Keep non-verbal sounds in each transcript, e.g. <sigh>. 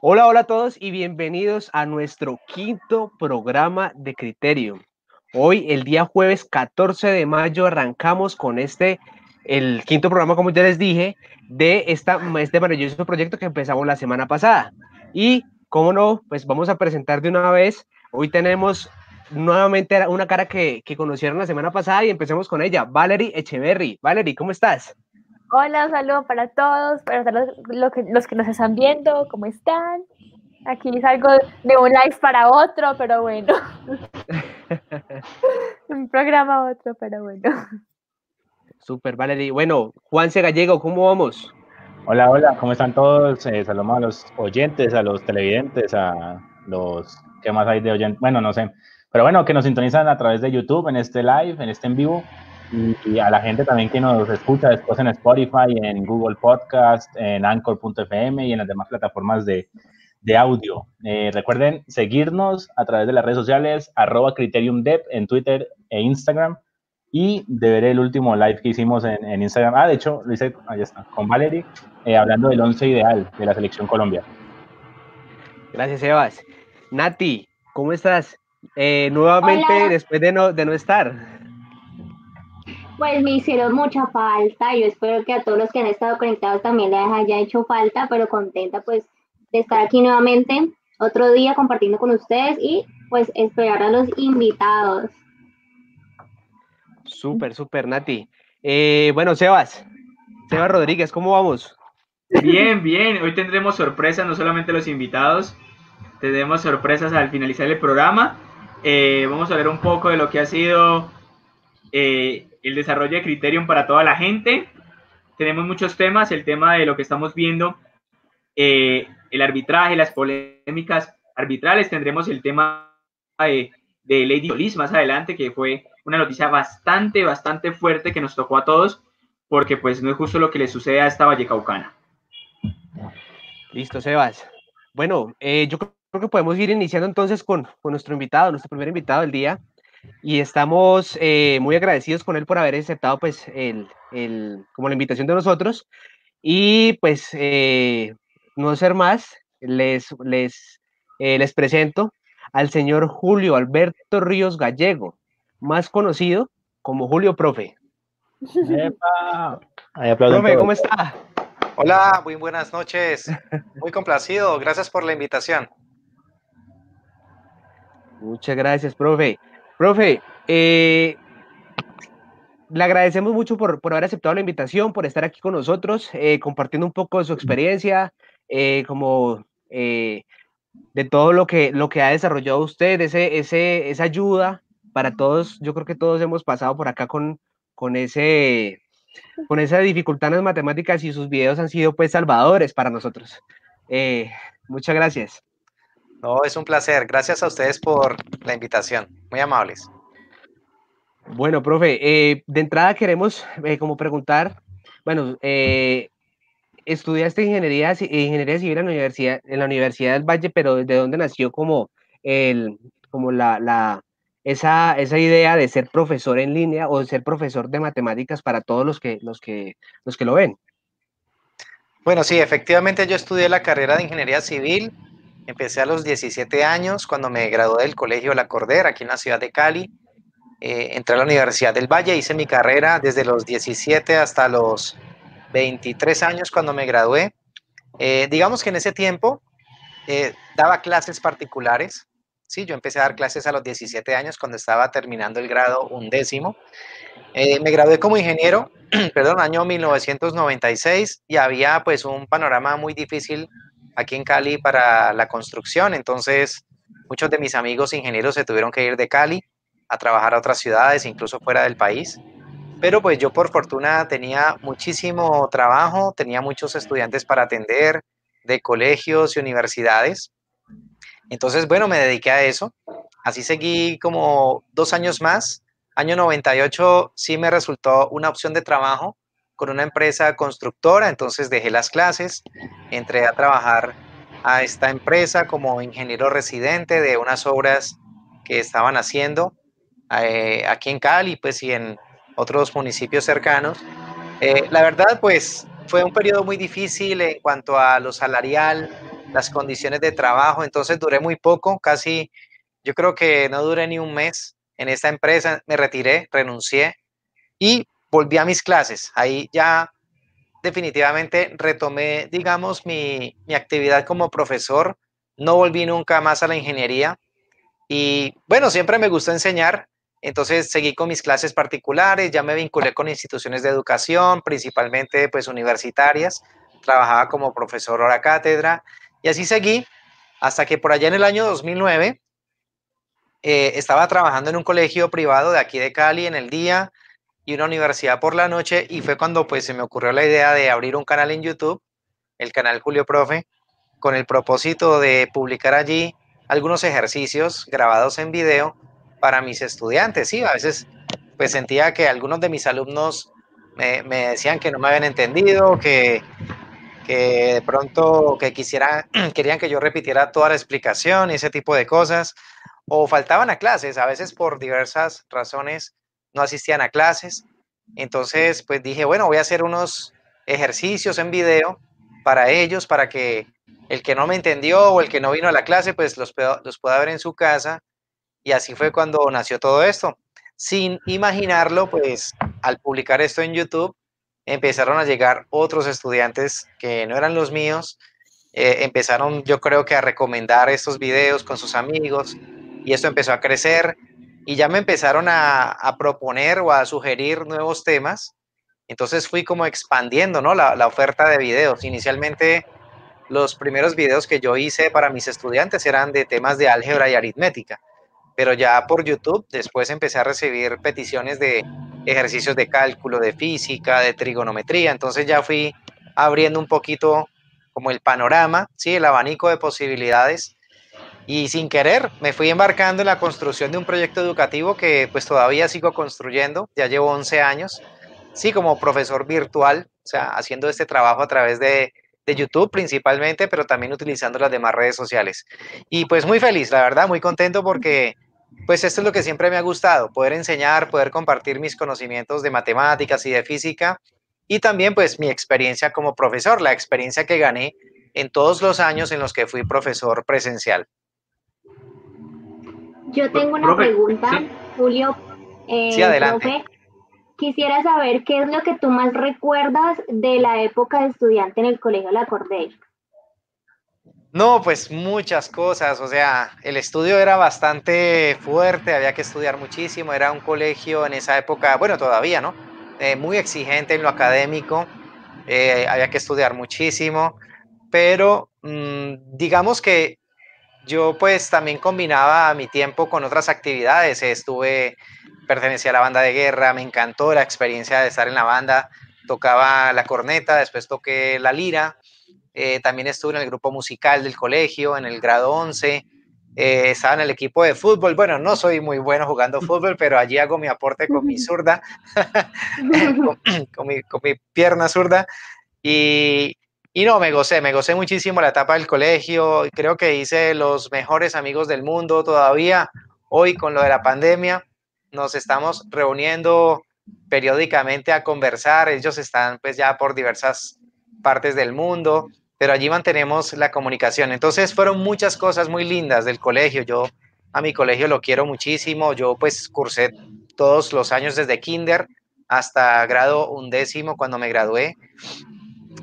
Hola, hola a todos y bienvenidos a nuestro quinto programa de Criterio. Hoy, el día jueves 14 de mayo, arrancamos con este, el quinto programa, como ya les dije, de esta, este maravilloso proyecto que empezamos la semana pasada. Y, como no, pues vamos a presentar de una vez. Hoy tenemos nuevamente una cara que, que conocieron la semana pasada y empecemos con ella, Valerie Echeverry. Valerie, ¿cómo estás? Hola, un saludo para todos, para los, los, que, los que nos están viendo, ¿cómo están? Aquí salgo de un live para otro, pero bueno. <laughs> un programa a otro, pero bueno. Super, Valerie. Bueno, Juanse Gallego, ¿cómo vamos? Hola, hola, ¿cómo están todos? Eh, saludos a los oyentes, a los televidentes, a los... ¿Qué más hay de oyentes? Bueno, no sé. Pero bueno, que nos sintonizan a través de YouTube en este live, en este en vivo y, a la gente también que nos escucha después en Spotify, en Google Podcast, en Anchor.fm y en las demás plataformas de, de audio. Eh, recuerden seguirnos a través de las redes sociales, arroba CriteriumDev en Twitter e Instagram. Y de ver el último live que hicimos en, en Instagram. Ah, de hecho, lo hice, ahí está, con Valerie, eh, hablando del once ideal de la selección Colombia. Gracias, Sebas. Nati, ¿cómo estás? Eh, nuevamente, después de no, de no estar pues me hicieron mucha falta. Yo espero que a todos los que han estado conectados también les haya hecho falta, pero contenta pues de estar aquí nuevamente otro día compartiendo con ustedes y pues esperar a los invitados. Súper, súper, Nati. Eh, bueno, Sebas, Sebas Rodríguez, ¿cómo vamos? Bien, bien. Hoy tendremos sorpresas, no solamente los invitados, tendremos sorpresas al finalizar el programa. Eh, vamos a ver un poco de lo que ha sido eh, el desarrollo de Criterion para toda la gente. Tenemos muchos temas, el tema de lo que estamos viendo, eh, el arbitraje, las polémicas arbitrales, tendremos el tema de, de Lady Olis más adelante, que fue una noticia bastante, bastante fuerte que nos tocó a todos, porque pues no es justo lo que le sucede a esta Vallecaucana. Listo, Sebas. Bueno, eh, yo creo que podemos ir iniciando entonces con, con nuestro invitado, nuestro primer invitado del día, y estamos eh, muy agradecidos con él por haber aceptado pues el, el, como la invitación de nosotros y pues eh, no ser más, les, les, eh, les presento al señor Julio Alberto Ríos Gallego, más conocido como Julio Profe. Profe, ¿cómo está? Hola, muy buenas noches. Muy complacido. Gracias por la invitación. Muchas gracias, profe. Profe, eh, le agradecemos mucho por, haber aceptado la invitación, por estar aquí con nosotros, eh, compartiendo un poco de su experiencia, eh, como de todo lo que, lo que ha desarrollado usted, ese, ese, esa ayuda para todos. Yo creo que todos hemos pasado por acá con, con, ese, con esa dificultad en las matemáticas y sus videos han sido pues salvadores para nosotros. muchas gracias. No, es un placer. Gracias a ustedes por la invitación. Muy amables. Bueno, profe, eh, de entrada queremos eh, como preguntar, bueno, eh, estudiaste ingeniería, ingeniería civil en la, universidad, en la Universidad del Valle, pero ¿de dónde nació como, el, como la, la, esa, esa idea de ser profesor en línea o de ser profesor de matemáticas para todos los que, los que, los que lo ven? Bueno, sí, efectivamente yo estudié la carrera de ingeniería civil Empecé a los 17 años cuando me gradué del Colegio La Cordera, aquí en la ciudad de Cali. Eh, entré a la Universidad del Valle, hice mi carrera desde los 17 hasta los 23 años cuando me gradué. Eh, digamos que en ese tiempo eh, daba clases particulares. Sí, yo empecé a dar clases a los 17 años cuando estaba terminando el grado undécimo. me gradué como ingeniero, <clears throat> perdón, año 1996 y había pues un panorama muy difícil aquí en Cali para la construcción, entonces muchos de mis amigos ingenieros se tuvieron que ir de Cali a trabajar a otras ciudades, incluso fuera del país. Pero pues yo por fortuna tenía muchísimo trabajo, tenía muchos estudiantes para atender de colegios y universidades. Entonces, bueno, me dediqué a eso. Así seguí como dos años más. Año 98 sí me resultó una opción de trabajo con una empresa constructora, entonces dejé las clases, entré a trabajar a esta empresa como ingeniero residente de unas obras que estaban haciendo eh, aquí en Cali, pues y en otros municipios cercanos. Eh, la verdad, pues fue un periodo muy difícil en cuanto a lo salarial, las condiciones de trabajo, entonces duré muy poco, casi, yo creo que no duré ni un mes en esta empresa, me retiré, renuncié y volví a mis clases. Ahí ya definitivamente retomé, digamos, mi, mi actividad como profesor, no volví nunca más a la ingeniería. Y bueno, siempre me gustó enseñar, entonces seguí con mis clases particulares, ya me vinculé con instituciones de educación, principalmente pues universitarias, trabajaba como profesor hora cátedra y así seguí hasta que por allá en el año 2009 eh, estaba trabajando en un colegio privado de aquí de Cali en el día y una universidad por la noche y fue cuando pues se me ocurrió la idea de abrir un canal en YouTube, el canal Julio Profe, con el propósito de publicar allí algunos ejercicios grabados en video para mis estudiantes. Sí, a veces pues sentía que algunos de mis alumnos me, me decían que no me habían entendido, que, que de pronto que quisiera, <clears throat> querían que yo repitiera toda la explicación y ese tipo de cosas, o faltaban a clases, a veces por diversas razones no asistían a clases. Entonces, pues dije, bueno, voy a hacer unos ejercicios en video para ellos, para que el que no me entendió o el que no vino a la clase, pues los, los pueda ver en su casa. Y así fue cuando nació todo esto. Sin imaginarlo, pues al publicar esto en YouTube, empezaron a llegar otros estudiantes que no eran los míos. Eh, empezaron, yo creo que a recomendar estos videos con sus amigos y esto empezó a crecer y ya me empezaron a, proponer o a sugerir nuevos temas. Entonces fui como expandiendo ¿no? la, la oferta de videos. Inicialmente los primeros videos que yo hice para mis estudiantes eran de temas de álgebra y aritmética, pero ya por YouTube después empecé a recibir peticiones de ejercicios de cálculo, de física, de trigonometría, entonces ya fui abriendo un poquito como el panorama, sí, el abanico de posibilidades y sin querer me fui embarcando en la construcción de un proyecto educativo que pues todavía sigo construyendo, ya llevo 11 años, sí, como profesor virtual, o sea, haciendo este trabajo a través de de YouTube principalmente, pero también utilizando las demás redes sociales. Y pues muy feliz, la verdad, muy contento porque pues esto es lo que siempre me ha gustado, poder enseñar, poder compartir mis conocimientos de matemáticas y de física y también pues mi experiencia como profesor, la experiencia que gané en todos los años en los que fui profesor presencial. Yo tengo una pregunta, Julio. Eh, sí, adelante. Quisiera saber qué es lo que tú más recuerdas de la época de estudiante en el Colegio La Cordera. No, pues muchas cosas, o sea, el estudio era bastante fuerte, había que estudiar muchísimo, era un colegio en esa época, bueno, todavía, ¿no? Eh, muy exigente en lo académico, eh, había que estudiar muchísimo, pero mm, digamos que yo pues también combinaba mi tiempo con otras actividades, estuve pertenecía a la banda de guerra, me encantó la experiencia de estar en la banda, tocaba la corneta, después toqué la lira, eh, también estuve en el grupo musical del colegio, en el grado 11, eh, estaba en el equipo de fútbol, bueno, no soy muy bueno jugando <laughs> fútbol, pero allí hago mi aporte con mi zurda, <laughs> <laughs> con, mi, con, mi, pierna zurda, y, y no, me gocé, me gocé muchísimo la etapa del colegio, creo que hice los mejores amigos del mundo todavía, hoy con lo de la pandemia, nos estamos reuniendo periódicamente a conversar, ellos están pues ya por diversas partes del mundo, pero allí mantenemos la comunicación. Entonces fueron muchas cosas muy lindas del colegio, yo a mi colegio lo quiero muchísimo, yo pues cursé todos los años desde kinder hasta grado undécimo cuando me gradué.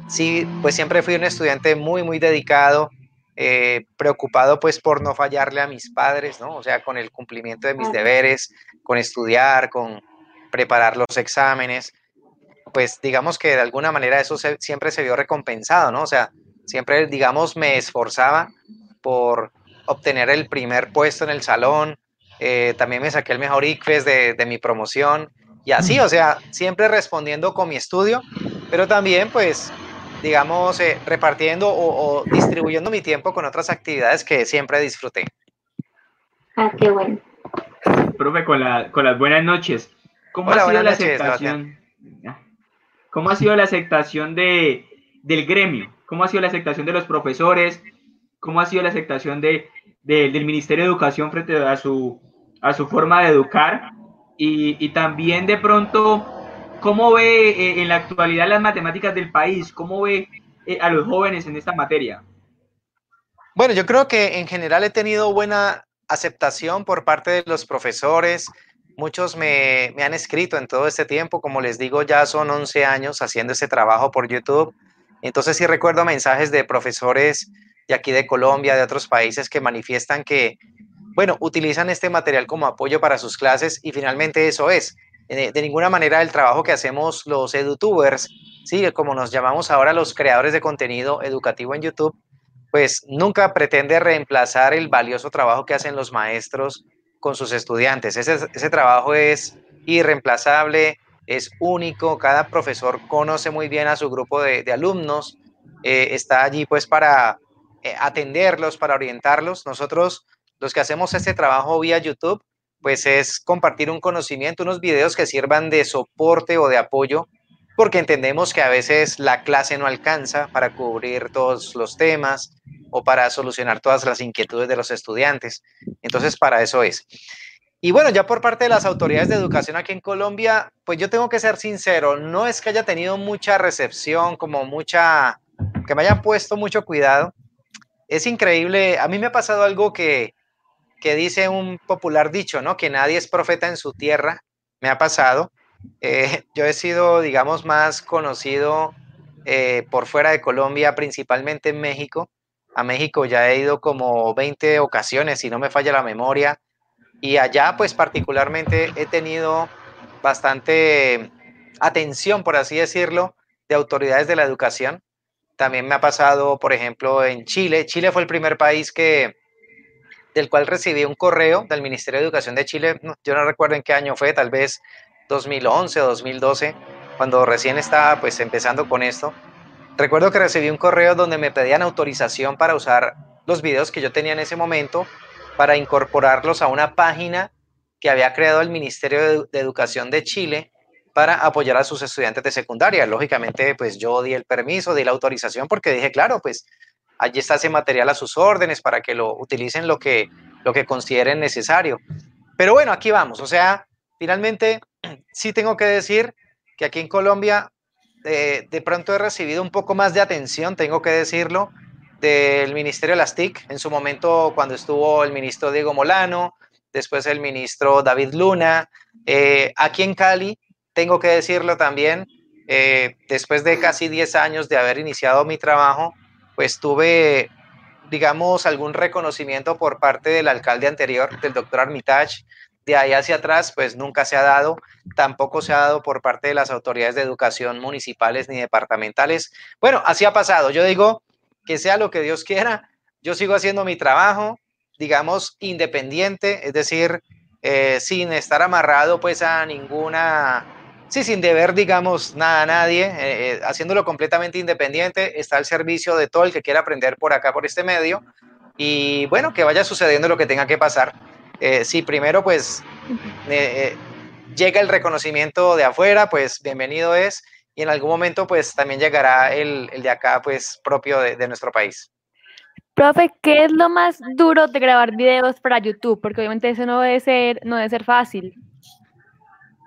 Sí, pues siempre fui un estudiante muy, muy dedicado, eh, preocupado pues por no fallarle a mis padres, ¿no? O sea, con el cumplimiento de mis deberes, con estudiar, con preparar los exámenes, pues digamos que de alguna manera eso siempre se vio recompensado, ¿no? O sea, siempre, digamos, me esforzaba por obtener el primer puesto en el salón, eh, también me saqué el mejor ICFES de, de mi promoción, y así, o sea, siempre respondiendo con mi estudio, pero también pues digamos, eh, repartiendo o, distribuyendo mi tiempo con otras actividades que siempre disfruté. Ah, qué bueno. Profe, con, la, con las buenas noches. ¿Cómo ha sido la aceptación? ¿Cómo ha sido la aceptación de, del gremio? ¿Cómo ha sido la aceptación de los profesores? ¿Cómo ha sido la aceptación de, del Ministerio de Educación frente a su, a su forma de educar? Y, y también de pronto ¿Cómo ve eh, en la actualidad las matemáticas del país? ¿Cómo ve eh, a los jóvenes en esta materia? Bueno, yo creo que en general he tenido buena aceptación por parte de los profesores. Muchos me, me han escrito en todo este tiempo, como les digo, ya son 11 años haciendo ese trabajo por YouTube. Entonces sí recuerdo mensajes de profesores de aquí de Colombia, de otros países que manifiestan que, bueno, utilizan este material como apoyo para sus clases y finalmente eso es. De, ninguna manera el trabajo que hacemos los edutubers, sí, como nos llamamos ahora los creadores de contenido educativo en YouTube, pues nunca pretende reemplazar el valioso trabajo que hacen los maestros con sus estudiantes. Ese, trabajo es irreemplazable, es único, cada profesor conoce muy bien a su grupo de, de alumnos, eh, está allí pues para eh, atenderlos, para orientarlos. Nosotros, los que hacemos este trabajo vía YouTube, pues es compartir un conocimiento, unos videos que sirvan de soporte o de apoyo, porque entendemos que a veces la clase no alcanza para cubrir todos los temas o para solucionar todas las inquietudes de los estudiantes. Entonces, para eso es. Y bueno, ya por parte de las autoridades de educación aquí en Colombia, pues yo tengo que ser sincero, no es que haya tenido mucha recepción, como mucha, que me hayan puesto mucho cuidado. Es increíble, a mí me ha pasado algo que, que dice un popular dicho, ¿no? Que nadie es profeta en su tierra, me ha pasado. Eh, <laughs> yo he sido, digamos, más conocido eh, por fuera de Colombia, principalmente en México. A México ya he ido como 20 ocasiones, si no me falla la memoria y allá, pues particularmente he tenido bastante atención, por así decirlo, de autoridades de la educación. También me ha pasado, por ejemplo, en Chile. Chile fue el primer país que del cual recibí un correo del Ministerio de Educación de Chile. Yo no recuerdo en qué año fue, tal vez 2011 o 2012, cuando recién estaba pues empezando con esto. Recuerdo que recibí un correo donde me pedían autorización para usar los videos que yo tenía en ese momento para incorporarlos a una página que había creado el Ministerio de, Educación de Chile para apoyar a sus estudiantes de secundaria. Lógicamente, pues yo di el permiso, di la autorización porque dije, claro, pues allí está ese material a sus órdenes para que lo utilicen lo que, lo que consideren necesario. Pero bueno, aquí vamos. O sea, finalmente <clears throat> sí tengo que decir que aquí en Colombia eh, de pronto he recibido un poco más de atención, tengo que decirlo, del Ministerio de las TIC, en su momento cuando estuvo el ministro Diego Molano, después el ministro David Luna. Eh, aquí en Cali, tengo que decirlo también, eh, después de casi 10 años de haber iniciado mi trabajo, pues tuve, digamos, algún reconocimiento por parte del alcalde anterior, del doctor Armitage. De ahí hacia atrás, pues nunca se ha dado, tampoco se ha dado por parte de las autoridades de educación municipales ni departamentales. Bueno, así ha pasado. Yo digo, que sea lo que Dios quiera. Yo sigo haciendo mi trabajo, digamos, independiente, es decir, eh, sin estar amarrado pues a ninguna, sí, sin deber, digamos, nada a nadie, eh, eh, haciéndolo completamente independiente, está al servicio de todo el que quiera aprender por acá, por este medio, y bueno, que vaya sucediendo lo que tenga que pasar. si primero pues llega el reconocimiento de afuera, pues bienvenido es, y en algún momento pues también llegará el, el de acá pues propio de, de, nuestro país. Profe, ¿qué es lo más duro de grabar videos para YouTube? Porque obviamente eso no debe ser, no debe ser fácil.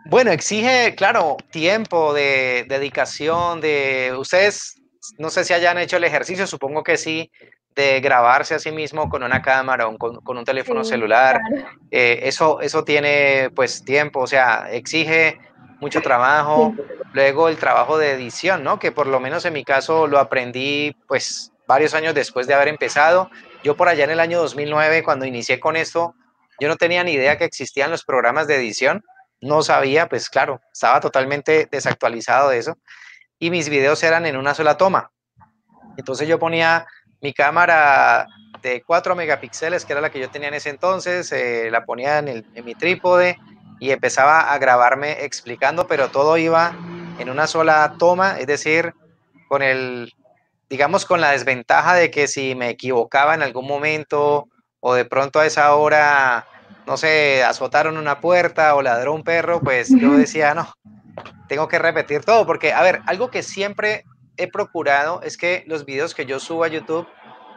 Bueno, exige, claro, tiempo, de dedicación, de ustedes, no sé si hayan hecho el ejercicio, supongo que sí, de grabarse a sí mismo con una cámara o con, con un teléfono sí, celular. Claro. Eh, eso, eso tiene pues tiempo, o sea, exige mucho trabajo. Sí. Luego el trabajo de edición, ¿no? Que por lo menos en mi caso lo aprendí pues varios años después de haber empezado. Yo por allá en el año 2009, cuando inicié con esto, yo no tenía ni idea que existían los programas de edición. No sabía, pues claro, estaba totalmente desactualizado de eso. Y mis videos eran en una sola toma. Entonces yo ponía mi cámara de 4 megapíxeles, que era la que yo tenía en ese entonces, eh, la ponía en, mi trípode y empezaba a grabarme explicando, pero todo iba en una sola toma, es decir, con el, digamos, con la desventaja de que si me equivocaba en algún momento o de pronto a esa hora, no sé, azotaron una puerta o ladró un perro, pues yo decía, no, tengo que repetir todo, porque, a ver, algo que siempre he procurado es que los videos que yo subo a YouTube,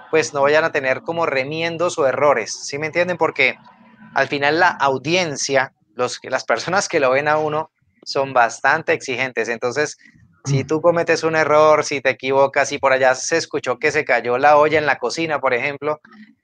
pues no vayan a tener como remiendos o errores, ¿sí me entienden? Porque al final la audiencia, los, las personas que lo ven a uno, son bastante exigentes. Entonces, Si tú cometes un error, si te equivocas, si por allá se escuchó que se cayó la olla en la cocina, por ejemplo,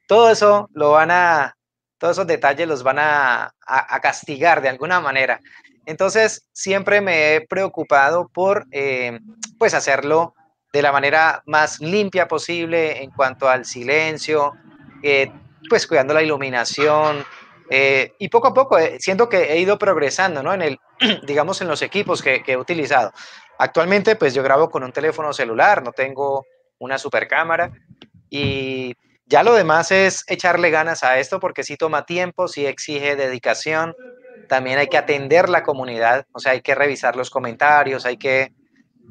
todo eso lo van a, todos esos detalles los van a, castigar de alguna manera. Entonces, siempre me he preocupado por, eh, pues, hacerlo de la manera más limpia posible en cuanto al silencio, eh, pues, cuidando la iluminación. Eh, y poco a poco, siento que he ido progresando, ¿no? En el, <clears throat> digamos, en los equipos que, que he utilizado. Actualmente, pues, yo grabo con un teléfono celular, no tengo una super cámara y ya lo demás es echarle ganas a esto porque sí toma tiempo, sí exige dedicación. También hay que atender la comunidad, o sea, hay que revisar los comentarios, hay que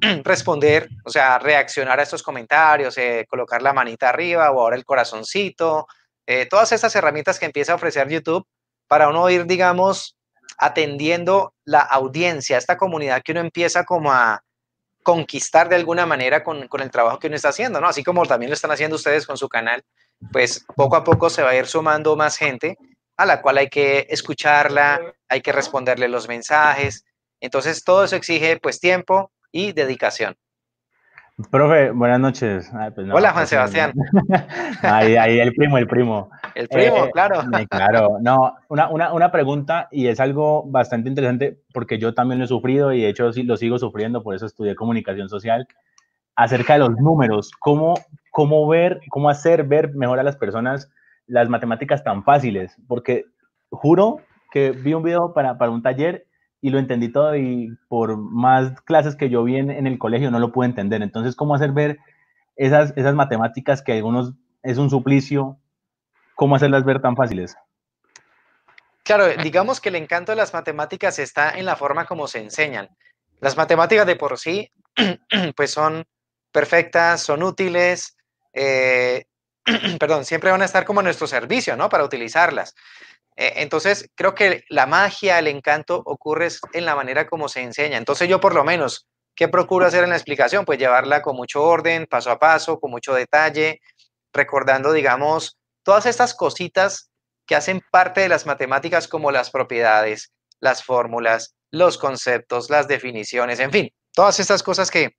<clears throat> responder, o sea, reaccionar a estos comentarios, eh, colocar la manita arriba o ahora el corazoncito, eh, todas estas herramientas que empieza a ofrecer YouTube para uno ir, digamos, atendiendo la audiencia, esta comunidad que uno empieza como a conquistar de alguna manera con, con el trabajo que uno está haciendo, ¿no? Así como también lo están haciendo ustedes con su canal pues poco a poco se va a ir sumando más gente a la cual hay que escucharla, hay que responderle los mensajes. Entonces todo eso exige pues tiempo y dedicación. Profe, buenas noches. Pues Hola Juan Sebastián. <laughs> ahí, ahí el primo, el primo. El primo, eh, claro. claro, no, una, una, una, pregunta y es algo bastante interesante porque yo también lo he sufrido y de hecho sí lo sigo sufriendo, por eso estudié comunicación social acerca de los números, cómo, cómo ver, cómo hacer ver mejor a las personas las matemáticas tan fáciles, porque juro que vi un video para, para un taller y lo entendí todo y por más clases que yo vi en, el colegio no lo pude entender. Entonces, ¿cómo hacer ver esas, esas matemáticas que algunos es un suplicio? ¿Cómo hacerlas ver tan fáciles? Claro, digamos que el encanto de las matemáticas está en la forma como se enseñan. Las matemáticas de por sí, <clears throat> pues son perfectas, son útiles, eh, <clears throat> perdón, siempre van a estar como a nuestro servicio, ¿no? Para utilizarlas. Eh, entonces, creo que la magia, el encanto ocurre en la manera como se enseña. Entonces, yo por lo menos, ¿qué procuro hacer en la explicación? Pues llevarla con mucho orden, paso a paso, con mucho detalle, recordando, digamos, todas estas cositas que hacen parte de las matemáticas como las propiedades, las fórmulas, los conceptos, las definiciones, en fin, todas estas cosas que,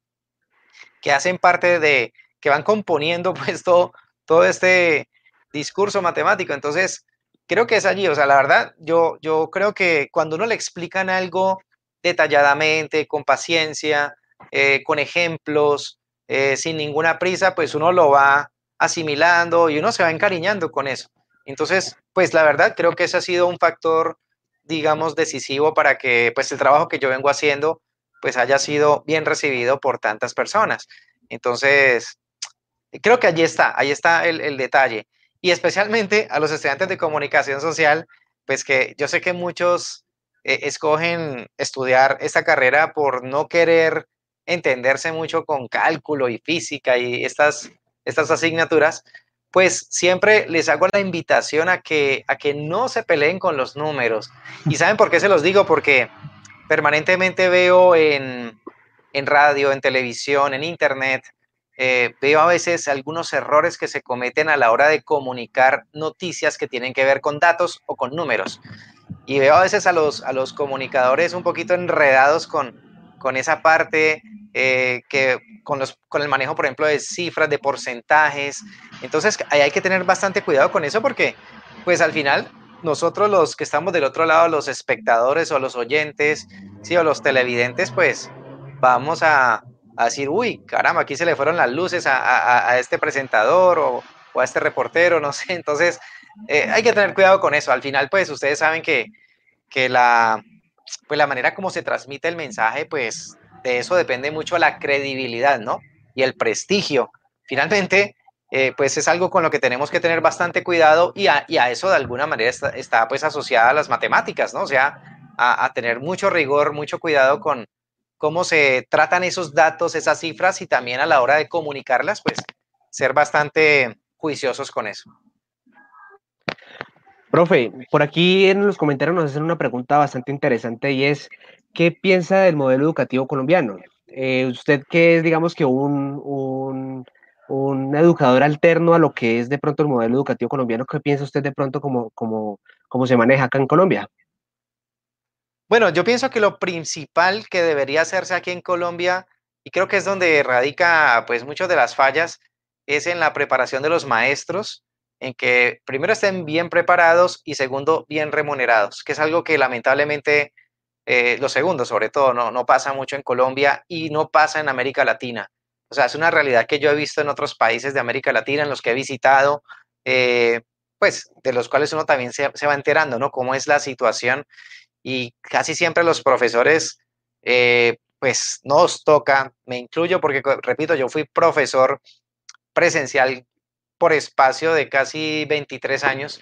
que hacen parte de, que van componiendo <laughs> pues todo, todo este discurso matemático. Entonces, creo que es allí, o sea, la verdad, yo, yo creo que cuando uno le explican algo detalladamente, con paciencia, eh, con ejemplos, eh, sin ninguna prisa, pues uno lo va asimilando y uno se va encariñando con eso. Entonces, pues la verdad, creo que ese ha sido un factor, digamos, decisivo para que pues el trabajo que yo vengo haciendo pues haya sido bien recibido por tantas personas. Entonces, creo que allí está, ahí está el, detalle. Y especialmente a los estudiantes de comunicación social, pues que yo sé que muchos eh, escogen estudiar esta carrera por no querer entenderse mucho con cálculo y física y estas, estas asignaturas, pues siempre les hago la invitación a que, a que no se peleen con los números. ¿Y saben por qué se los digo? Porque permanentemente veo en, radio, en televisión, en internet, eh, veo a veces algunos errores que se cometen a la hora de comunicar noticias que tienen que ver con datos o con números. Y veo a veces a los, a los comunicadores un poquito enredados con, con esa parte, eh, que con, los, con el manejo, por ejemplo, de cifras, de porcentajes. Entonces, ahí hay que tener bastante cuidado con eso porque, pues al final, nosotros los que estamos del otro lado, los espectadores o los oyentes, sí, o los televidentes, pues vamos a, decir, uy, caramba, aquí se le fueron las luces a, este presentador o, a este reportero, <laughs> no sé. Entonces, eh, hay que tener cuidado con eso. Al final, pues ustedes saben que, que la, pues, la manera como se transmite el mensaje, pues de eso depende mucho la credibilidad, ¿no? Y el prestigio. Finalmente, eh, pues es algo con lo que tenemos que tener bastante cuidado y a, eso de alguna manera está, pues asociada a las matemáticas, ¿no? O sea, a, tener mucho rigor, mucho cuidado con cómo se tratan esos datos, esas cifras y también a la hora de comunicarlas, pues ser bastante juiciosos con eso. Profe, por aquí en los comentarios nos hacen una pregunta bastante interesante y es, ¿qué piensa del modelo educativo colombiano? Eh, usted que es, digamos que un un educador alterno a lo que es de pronto el modelo educativo colombiano. ¿Qué piensa usted de pronto como, como, como se maneja acá en Colombia? Bueno, yo pienso que lo principal que debería hacerse aquí en Colombia y creo que es donde radica pues muchas de las fallas, es en la preparación de los maestros, en que primero estén bien preparados y segundo bien remunerados, que es algo que lamentablemente, eh, lo segundo sobre todo, no, no pasa mucho en Colombia y no pasa en América Latina. O sea, es una realidad que yo he visto en otros países de América Latina, en los que he visitado, eh, pues de los cuales uno también se, va enterando, ¿no? Cómo es la situación y casi siempre los profesores, eh, pues nos toca, me incluyo porque, repito, yo fui profesor presencial por espacio de casi 23 años,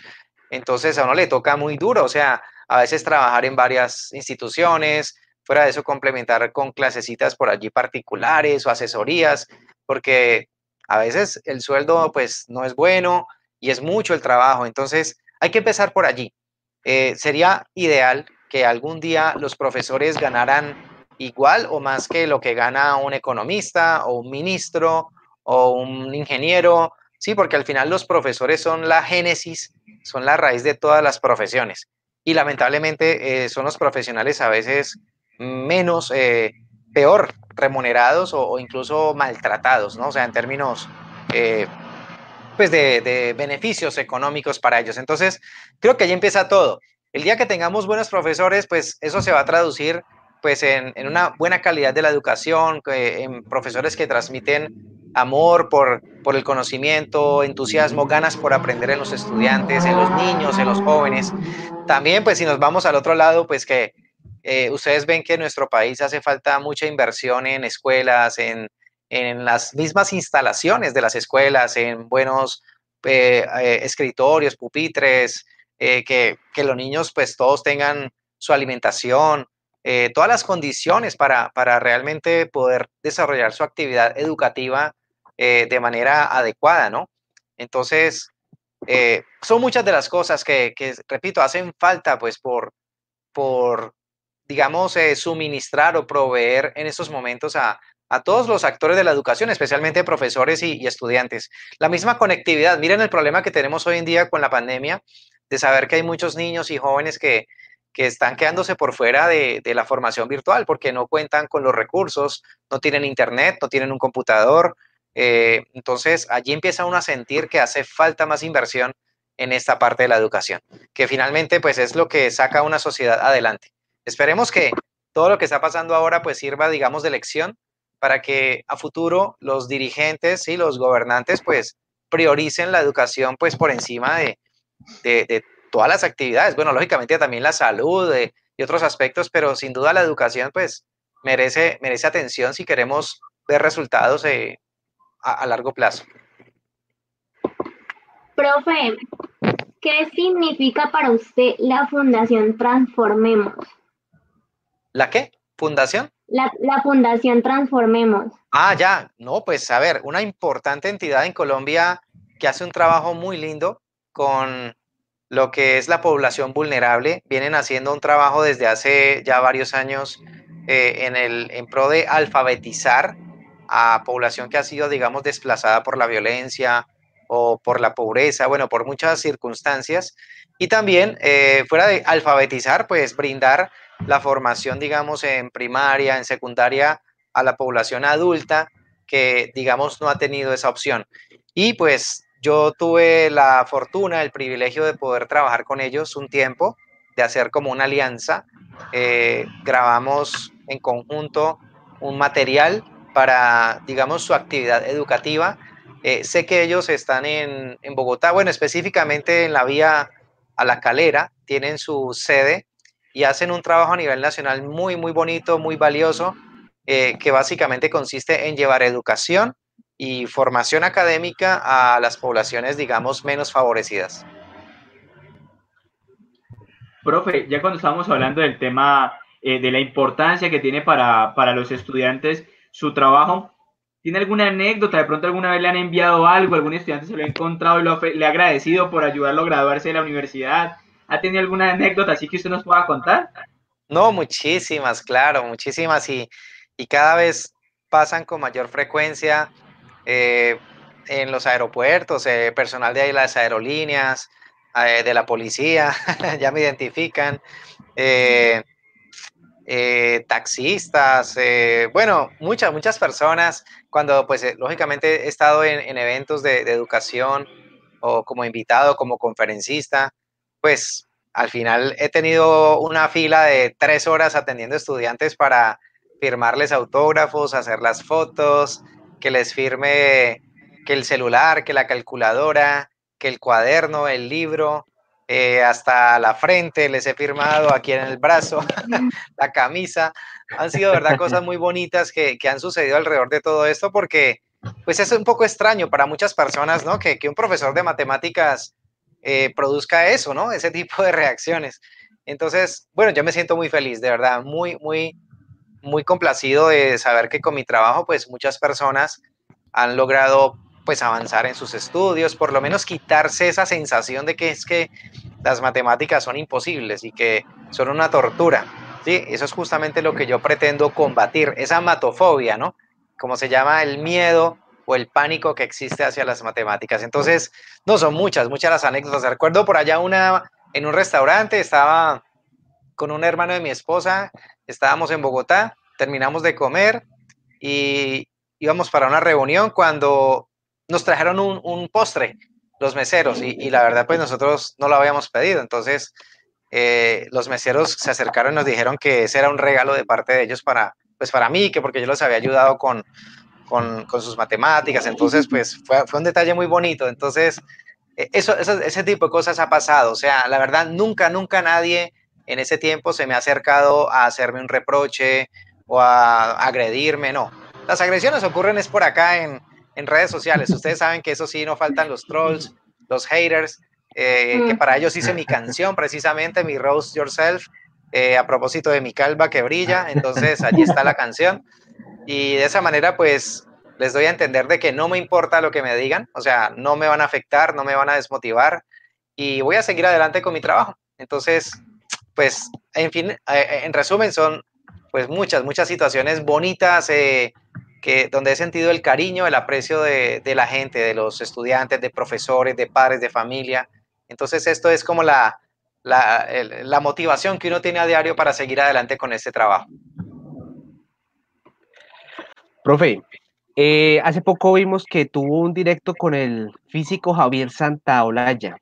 entonces a uno le toca muy duro, o sea, a veces trabajar en varias instituciones, fuera de eso complementar con clasecitas por allí particulares o asesorías, porque a veces el sueldo pues no es bueno y es mucho el trabajo, entonces hay que empezar por allí. Eh, sería ideal que algún día los profesores ganaran igual o más que lo que gana un economista o un ministro o un ingeniero, sí, porque al final los profesores son la génesis, son la raíz de todas las profesiones. Y lamentablemente eh, son los profesionales a veces menos, eh, peor remunerados o, incluso maltratados, ¿no? O sea, en términos, eh, pues, de, beneficios económicos para ellos. Entonces, creo que ahí empieza todo. El día que tengamos buenos profesores, pues eso se va a traducir pues en, una buena calidad de la educación, en profesores que transmiten amor por, por el conocimiento, entusiasmo, ganas por aprender en los estudiantes, en los niños, en los jóvenes. También, pues si nos vamos al otro lado, pues que eh, ustedes ven que en nuestro país hace falta mucha inversión en escuelas, en, las mismas instalaciones de las escuelas, en buenos eh, eh, escritorios, pupitres, que, los niños pues todos tengan su alimentación, todas las condiciones para, realmente poder desarrollar su actividad educativa de manera adecuada, ¿no? Entonces, son muchas de las cosas que, que, repito, hacen falta pues por, por digamos, eh, suministrar o proveer en estos momentos a, todos los actores de la educación, especialmente profesores y, estudiantes. La misma conectividad. Miren el problema que tenemos hoy en día con la pandemia, de saber que hay muchos niños y jóvenes que, están quedándose por fuera de, la formación virtual porque no cuentan con los recursos, no tienen internet, no tienen un computador. Eh, entonces, allí empieza uno a sentir que hace falta más inversión en esta parte de la educación, que finalmente pues es lo que saca una sociedad adelante. Esperemos que todo lo que está pasando ahora pues sirva, digamos, de lección para que a futuro los dirigentes y los gobernantes pues prioricen la educación pues por encima de, todas las actividades. Bueno, lógicamente también la salud eh, y otros aspectos, pero sin duda la educación pues merece, merece atención si queremos ver resultados eh, a, a largo plazo. Profe, ¿qué significa para usted la Fundación Transformemos? ¿La qué? ¿Fundación? La, Fundación Transformemos. Ah, ya. No, pues a ver, una importante entidad en Colombia que hace un trabajo muy lindo con lo que es la población vulnerable. Vienen haciendo un trabajo desde hace ya varios años eh, en, el, en pro de alfabetizar a población que ha sido, digamos, desplazada por la violencia o por la pobreza, bueno, por muchas circunstancias. Y también, eh, fuera de alfabetizar, pues brindar la formación, digamos, en primaria, en secundaria, a la población adulta que, digamos, no ha tenido esa opción. Y pues yo tuve la fortuna, el privilegio de poder trabajar con ellos un tiempo, de hacer como una alianza. Eh, grabamos en conjunto un material para, digamos, su actividad educativa. Eh, sé que ellos están en, Bogotá, bueno, específicamente en la vía a la calera, tienen su sede y hacen un trabajo a nivel nacional muy, muy bonito, muy valioso, eh, que básicamente consiste en llevar educación y formación académica a las poblaciones, digamos, menos favorecidas. Profe, ya cuando estábamos hablando del tema eh, de la importancia que tiene para, los estudiantes su trabajo, ¿tiene alguna anécdota? ¿De pronto alguna vez le han enviado algo? ¿Algún estudiante se lo ha encontrado y le ha agradecido por ayudarlo a graduarse de la universidad? ¿Ha tenido alguna anécdota así que usted nos pueda contar? No, muchísimas, claro, muchísimas y, cada vez pasan con mayor frecuencia eh, en los aeropuertos, eh, personal de las aerolíneas, eh, de la policía, <laughs> ya me identifican. eh, taxistas, eh, bueno, muchas, muchas personas, cuando pues eh, lógicamente he estado en, eventos de, educación o como invitado, como conferencista, pues al final he tenido una fila de tres horas atendiendo estudiantes para firmarles autógrafos, hacer las fotos, que les firme que el celular, que la calculadora, que el cuaderno, el libro, eh, hasta la frente, les he firmado aquí en el brazo, <laughs> la camisa. Han sido, verdad, cosas muy bonitas que, han sucedido alrededor de todo esto porque, pues es un poco extraño para muchas personas, ¿no? Que, un profesor de matemáticas eh, produzca eso, ¿no? Ese tipo de reacciones. Entonces, bueno, yo me siento muy feliz, de verdad, muy, muy, muy complacido de saber que con mi trabajo, pues muchas personas han logrado pues avanzar en sus estudios, por lo menos quitarse esa sensación de que es que las matemáticas son imposibles y que son una tortura. Sí, eso es justamente lo que yo pretendo combatir, esa matofobia, ¿no? Como se llama el miedo o el pánico que existe hacia las matemáticas. Entonces, no son muchas, muchas las anécdotas. Recuerdo por allá una en un restaurante, estaba con un hermano de mi esposa, estábamos en Bogotá, terminamos de comer y íbamos para una reunión cuando nos trajeron un, postre, los meseros, y, la verdad, pues nosotros no lo habíamos pedido. Entonces, eh, los meseros se acercaron y nos dijeron que ese era un regalo de parte de ellos para, pues para mí, que porque yo los había ayudado con, con, sus matemáticas. Entonces, pues fue, un detalle muy bonito. Entonces, e, eso, ese tipo de cosas ha pasado. O sea, la verdad, nunca, nunca nadie en ese tiempo se me ha acercado a hacerme un reproche o a agredirme, no. Las agresiones ocurren es por acá en, en redes sociales. Ustedes saben que eso sí, no faltan los trolls, los haters, eh, que mm. para ellos hice mi canción precisamente, mi Rose Yourself, eh, a propósito de mi calva que brilla. Entonces allí está la canción. Y de esa manera, pues les doy a entender de que no me importa lo que me digan, o sea, no me van a afectar, no me van a desmotivar y voy a seguir adelante con mi trabajo. Entonces, pues, en fin, eh, en resumen, son pues muchas, muchas situaciones bonitas, eh, donde he sentido el cariño, el aprecio de, la gente, de los estudiantes, de profesores, de padres, de familia. Entonces esto es como la, la, motivación que uno tiene a diario para seguir adelante con este trabajo. Profe, eh, hace poco vimos que tuvo un directo con el físico Javier Santaolalla.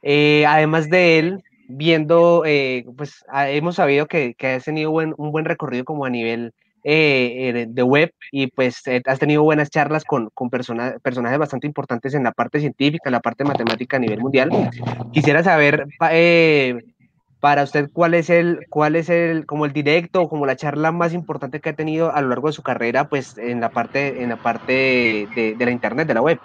Eh, además de él, viendo, eh, pues hemos sabido que, que has tenido un buen recorrido como a nivel eh, de web y pues eh, has tenido buenas charlas con, con personajes bastante importantes en la parte científica, en la parte matemática a nivel mundial. Quisiera saber eh, para usted cuál es el, cuál es el, como el directo, como la charla más importante que ha tenido a lo largo de su carrera, pues en la parte, en la parte de la internet, de la web.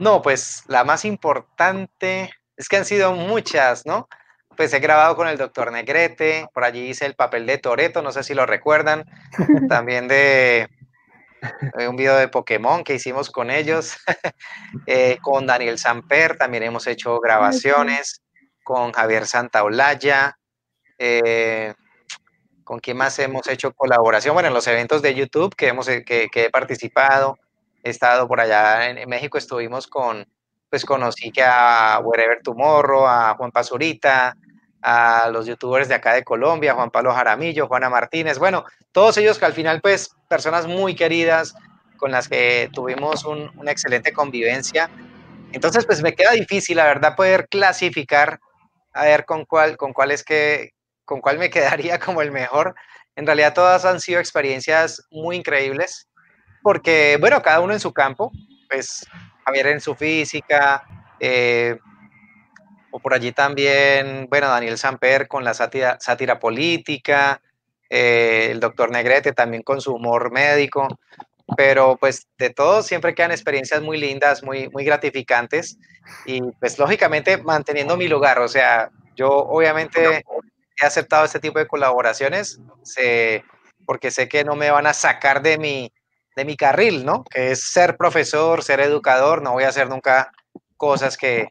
No, pues la más importante es que han sido muchas, ¿no? pues he grabado con el doctor Negrete, por allí hice el papel de Toreto, no sé si lo recuerdan, <laughs> también de, un video de Pokémon que hicimos con ellos, <laughs> eh, con Daniel Samper también hemos hecho grabaciones, con Javier Santaolalla, eh, con quién más hemos hecho colaboración, bueno, en los eventos de YouTube que, hemos, que, he participado, he estado por allá en, en México, estuvimos con, pues conocí que a Wherever Tomorrow, a Juan Pazurita, a los youtubers de acá de Colombia, Juan Pablo Jaramillo, Juana Martínez, bueno, todos ellos que al final, pues, personas muy queridas con las que tuvimos una excelente convivencia. Entonces, pues me queda difícil, la verdad, poder clasificar a ver con cuál, con cuál es que, con cuál me <laughs> quedaría como el mejor. En realidad todas han sido experiencias muy increíbles, porque, bueno, cada uno en su campo, pues Javier en su física, eh, por allí también, bueno, Daniel Samper con la sátira, sátira política, eh, el doctor Negrete también con su humor médico, pero pues de todos siempre quedan experiencias muy lindas, muy, muy gratificantes y pues lógicamente manteniendo mi lugar, o sea, yo obviamente he aceptado este tipo de colaboraciones porque sé que no me van a sacar de mi, de mi carril, ¿no? Que es ser profesor, ser educador, no voy a hacer nunca cosas que,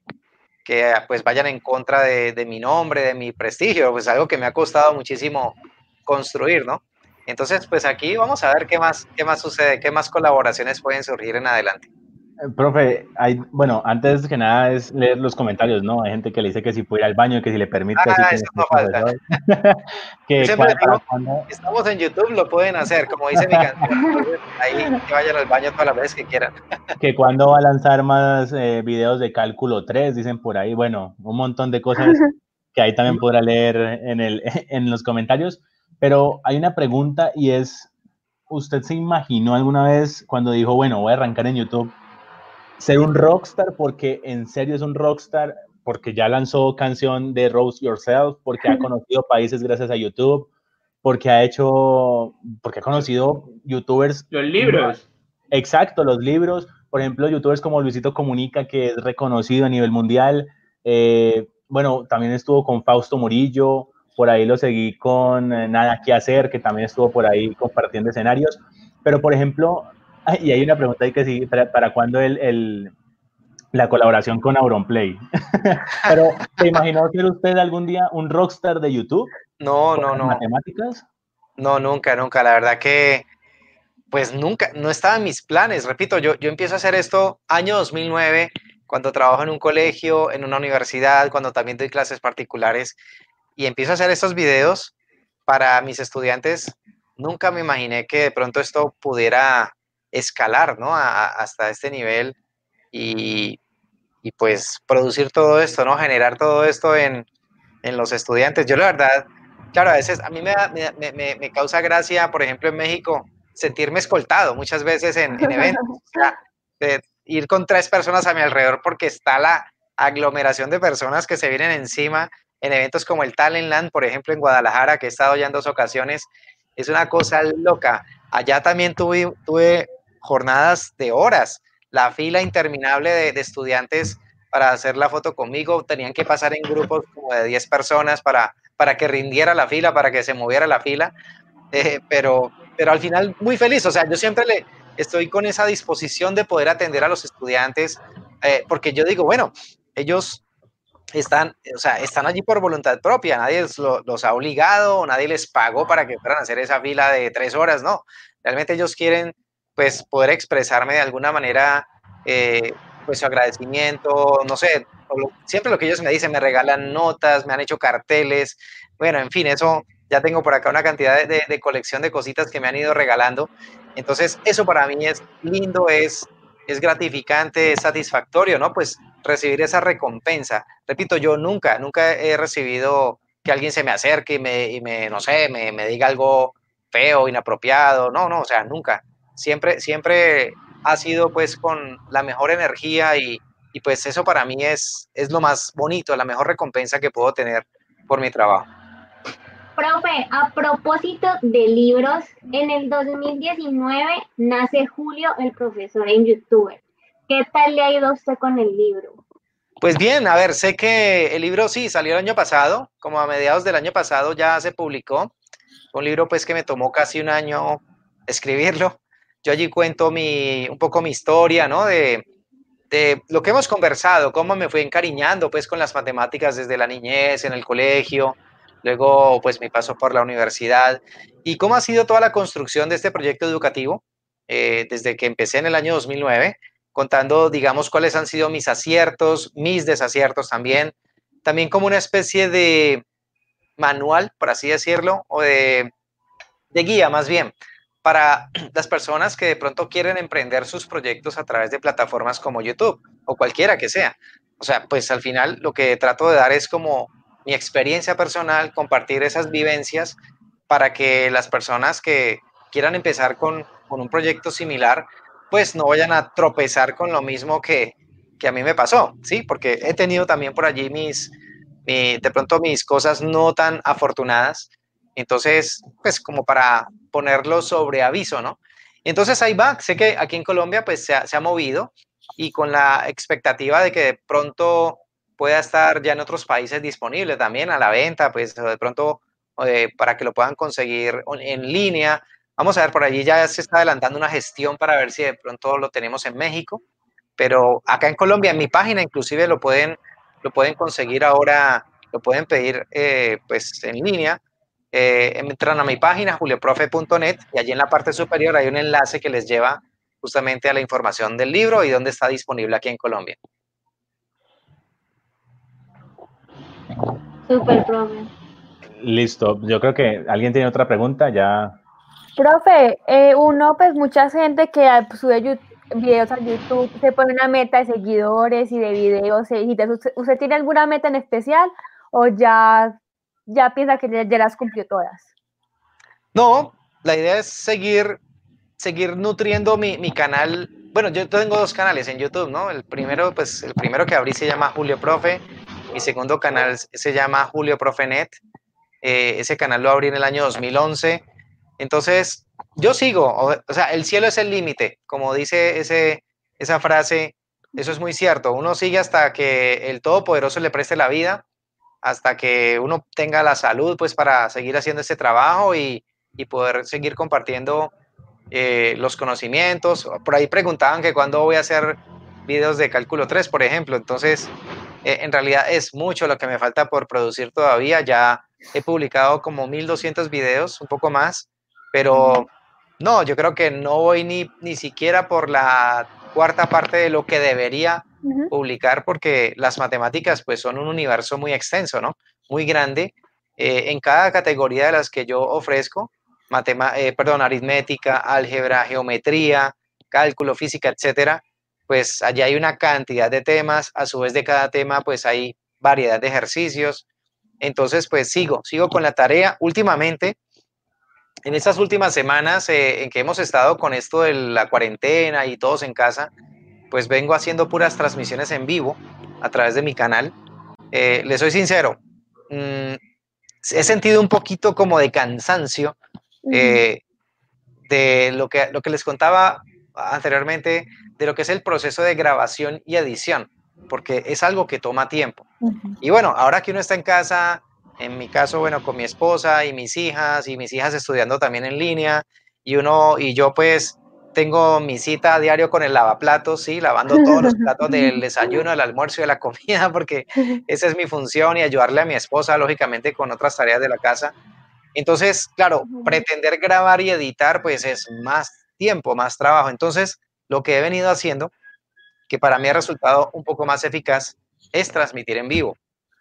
que pues vayan en contra de, mi nombre, de mi prestigio, pues algo que me ha costado muchísimo construir, ¿no? Entonces, pues aquí vamos a ver qué más, qué más sucede, qué más colaboraciones pueden surgir en adelante. Profe, hay, bueno, antes que nada es leer los comentarios, ¿no? Hay gente que le dice que si puede ir al baño, que si le permite. Ah, eso no falta. <laughs> que estamos en YouTube, lo pueden hacer, como dice mi canción. Ahí que vayan al baño todas las veces que quieran. <laughs> que cuando va a lanzar más eh, videos de cálculo 3, dicen por ahí, bueno, un montón de cosas <laughs> que ahí también podrá leer en, el, en los comentarios. Pero hay una pregunta y es, ¿usted se imaginó alguna vez cuando dijo, bueno, voy a arrancar en YouTube? Ser un rockstar porque en serio es un rockstar, porque ya lanzó canción de Rose Yourself, porque ha <laughs> conocido países gracias a YouTube, porque ha hecho, porque ha conocido youtubers. Los libros. Exacto, los libros. Por ejemplo, youtubers como Luisito Comunica, que es reconocido a nivel mundial. Eh, bueno, también estuvo con Fausto Murillo, por ahí lo seguí con eh, Nada que hacer, que también estuvo por ahí compartiendo escenarios. Pero, por ejemplo, <laughs> y hay una pregunta ahí que sí, ¿para, para cuándo el, el, la colaboración con Auronplay? <laughs> Pero, ¿te imaginó ser usted algún día un rockstar de YouTube? No, no, no. ¿Matemáticas? No, nunca, nunca. La verdad que, pues nunca, no estaba en mis planes. Repito, yo, yo empiezo a hacer esto año 2009, cuando trabajo en un colegio, en una universidad, cuando también doy clases particulares, y empiezo a hacer estos videos para mis estudiantes. Nunca me imaginé que de pronto esto pudiera escalar, ¿no? hasta este nivel y, pues producir todo esto, ¿no? Generar todo esto en, los estudiantes. Yo la verdad, claro, a veces a mí me, me, causa gracia, por ejemplo, en México, sentirme escoltado muchas veces en, eventos. <laughs> ir con tres personas a mi alrededor porque está la aglomeración de personas que se vienen encima en eventos como el Talentland, por ejemplo, en Guadalajara, que he estado ya en dos ocasiones. Es una cosa loca. Allá también tuve, tuve jornadas de horas, la fila interminable de, estudiantes para hacer la foto conmigo, tenían que pasar en grupos como de 10 personas para, para que rindiera la fila, para que se moviera la fila, eh, pero, pero al final muy feliz, o sea, yo siempre le estoy con esa disposición de poder atender a los estudiantes, eh, porque yo digo, bueno, ellos están, o sea, están allí por voluntad propia, nadie los ha obligado, nadie les pagó para que fueran a hacer esa fila de tres horas, no, realmente ellos quieren pues poder expresarme de alguna manera eh, pues su agradecimiento, no sé, siempre lo que ellos me dicen, me regalan notas, me han hecho carteles, bueno, en fin, eso ya tengo por acá una cantidad de, colección de cositas que me han ido regalando, entonces eso para mí es lindo, es, es gratificante, es satisfactorio, ¿no? Pues recibir esa recompensa. Repito, yo nunca, nunca he recibido que alguien se me acerque y me, y me no sé, me, me diga algo feo, inapropiado, no, no, o sea, nunca siempre, siempre ha sido pues con la mejor energía y, y pues eso para mí es, es lo más bonito, la mejor recompensa que puedo tener por mi trabajo. Profe, a propósito de libros, en el 2019 nace Julio, el profesor en YouTube. ¿Qué tal le ha ido a usted con el libro? Pues bien, a ver, sé que el libro sí salió el año pasado, como a mediados del año pasado ya se publicó. Un libro pues que me tomó casi un año escribirlo. Yo allí cuento mi, un poco mi historia, ¿no? De, de lo que hemos conversado, cómo me fui encariñando pues con las matemáticas desde la niñez, en el colegio, luego pues mi paso por la universidad. Y cómo ha sido toda la construcción de este proyecto educativo eh, desde que empecé en el año 2009, contando digamos cuáles han sido mis aciertos, mis desaciertos también, también como una especie de manual, por así decirlo, o de, de guía más bien, para <clears throat> las personas que de pronto quieren emprender sus proyectos a través de plataformas como YouTube o cualquiera que sea. O sea, pues al final lo que trato de dar es como mi experiencia personal, compartir esas vivencias para que las personas que quieran empezar con, un proyecto similar, pues no vayan a tropezar con lo mismo que, que a mí me pasó, ¿sí? Porque he tenido también por allí mis, de pronto mis cosas no tan afortunadas entonces, pues como para ponerlo sobre aviso, ¿no? Entonces ahí va, sé que aquí en Colombia pues se ha, movido y con la expectativa de que de pronto pueda estar ya en otros países disponible también a la venta, pues de pronto eh, para que lo puedan conseguir en línea. Vamos a ver, por allí ya se está adelantando una gestión para ver si de pronto lo tenemos en México, pero acá en Colombia, en mi página inclusive lo pueden, lo pueden conseguir ahora, lo pueden pedir eh, pues en línea eh, entran a mi página, julioprofe.net, y allí en la parte superior hay un enlace que les lleva justamente a la información del libro y dónde está disponible aquí en Colombia. Súper, profe. Listo, yo creo que alguien tiene otra pregunta, ya. Profe, eh, uno, pues mucha gente que sube videos a YouTube se pone una meta de seguidores y de videos. Y ¿usted, ¿Usted tiene alguna meta en especial o ya, ya piensa que ya, las cumplió todas? No, la idea es seguir, seguir nutriendo mi, mi canal. Bueno, yo tengo dos canales en YouTube, ¿no? El primero, pues, el primero que abrí se llama Julio Profe. Mi segundo canal se llama Julio Profenet. Eh, ese canal lo abrí en el año 2011. Entonces, yo sigo, o, sea, el cielo es el límite, como dice ese, esa frase, eso es muy cierto. Uno sigue hasta que el Todopoderoso le preste la vida, hasta que uno tenga la salud, pues, para seguir haciendo este trabajo y, y poder seguir compartiendo eh, los conocimientos. Por ahí preguntaban que cuándo voy a hacer videos de cálculo 3, por ejemplo. Entonces, eh, en realidad es mucho lo que me falta por producir todavía. Ya he publicado como 1200 videos, un poco más, pero no, yo creo que no voy ni, ni siquiera por la cuarta parte de lo que debería publicar porque las matemáticas pues son un universo muy extenso, ¿no? Muy grande. Eh, en cada categoría de las que yo ofrezco, eh, perdón, aritmética, álgebra, geometría, cálculo, física, etcétera, pues allá hay una cantidad de temas, a su vez de cada tema pues hay variedad de ejercicios. Entonces pues sigo, sigo con la tarea. Últimamente, en estas últimas semanas eh, en que hemos estado con esto de la cuarentena y todos en casa, pues vengo haciendo puras transmisiones en vivo a través de mi canal. Eh, les soy sincero, mm, he sentido un poquito como de cansancio eh, de lo que, lo que les contaba anteriormente de lo que es el proceso de grabación y edición, porque es algo que toma tiempo. Y bueno, ahora que uno está en casa, en mi caso, bueno, con mi esposa y mis hijas, y mis hijas estudiando también en línea, y uno, y yo pues tengo mi cita a diario con el lavaplatos, sí, lavando todos los platos del <laughs> desayuno, del almuerzo y de la comida, <laughs> porque esa es mi función y ayudarle a mi esposa, lógicamente, con otras tareas de la casa. Entonces, claro, pretender grabar y editar, pues es más tiempo, más trabajo. Entonces, lo que he venido haciendo, que para mí ha resultado un poco más eficaz, es transmitir en vivo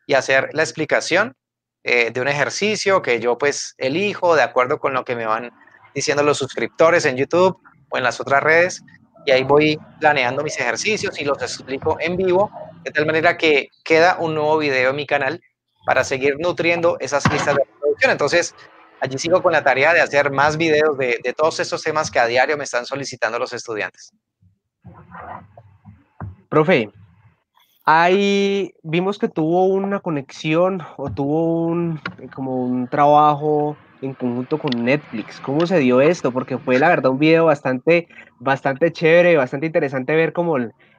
y hacer la explicación eh, de un ejercicio que yo pues elijo de acuerdo con lo que me van diciendo los suscriptores en YouTube o en las otras redes y ahí voy planeando mis ejercicios y los explico en vivo de tal manera que queda un nuevo video en mi canal para seguir nutriendo esas listas de reproducción. Entonces, allí sigo con la tarea de hacer más videos de, de todos esos temas que a diario me están solicitando los estudiantes. Profe, ahí vimos que tuvo una conexión o tuvo un, como un trabajo en conjunto con Netflix. ¿Cómo se dio esto? Porque fue la verdad un video bastante, bastante chévere, bastante interesante ver como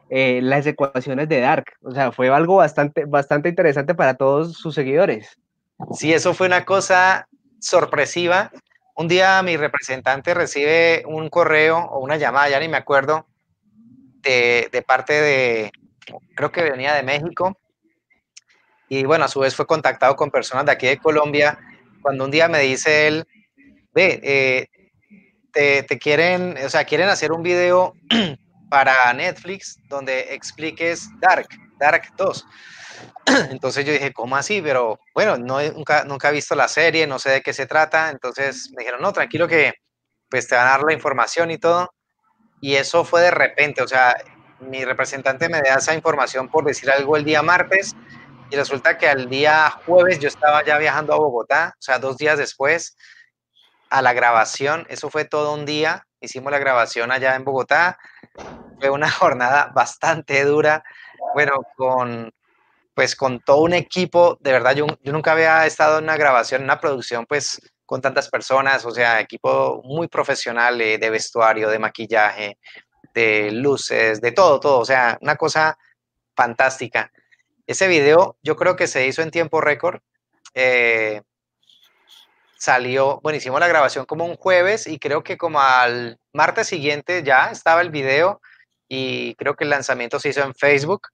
eh, las ecuaciones de Dark. O sea, fue algo bastante, bastante interesante para todos sus seguidores. Sí, eso fue una cosa sorpresiva. Un día mi representante recibe un correo o una llamada, ya ni me acuerdo, de, de parte de, creo que venía de México. Y bueno, a su vez fue contactado con personas de aquí de Colombia. Cuando un día me dice él, ve, eh, te, quieren, o sea, quieren hacer un video <clears throat> para Netflix donde expliques Dark, Dark 2. <clears throat> Entonces yo dije, ¿cómo así? Pero bueno, no, nunca, nunca he visto la serie, no sé de qué se trata. Entonces me dijeron, no, tranquilo que pues te van a dar la información y todo. Y eso fue de repente, o sea, mi representante me da esa información por decir algo el día martes y resulta que al día jueves yo estaba ya viajando a Bogotá, o sea, dos días después, a la grabación. Eso fue todo un día. Hicimos la grabación allá en Bogotá. Fue una <laughs> jornada bastante dura. Bueno, con pues con todo un equipo, de verdad, yo, nunca había estado en una grabación, en una producción, pues con tantas personas, o sea, equipo muy profesional de vestuario, de maquillaje, de luces, de todo, todo, o sea, una cosa fantástica. Ese video yo creo que se hizo en tiempo récord. Eh, salió, bueno, hicimos la grabación como un jueves y creo que como al martes siguiente ya estaba el video y creo que el lanzamiento se hizo en Facebook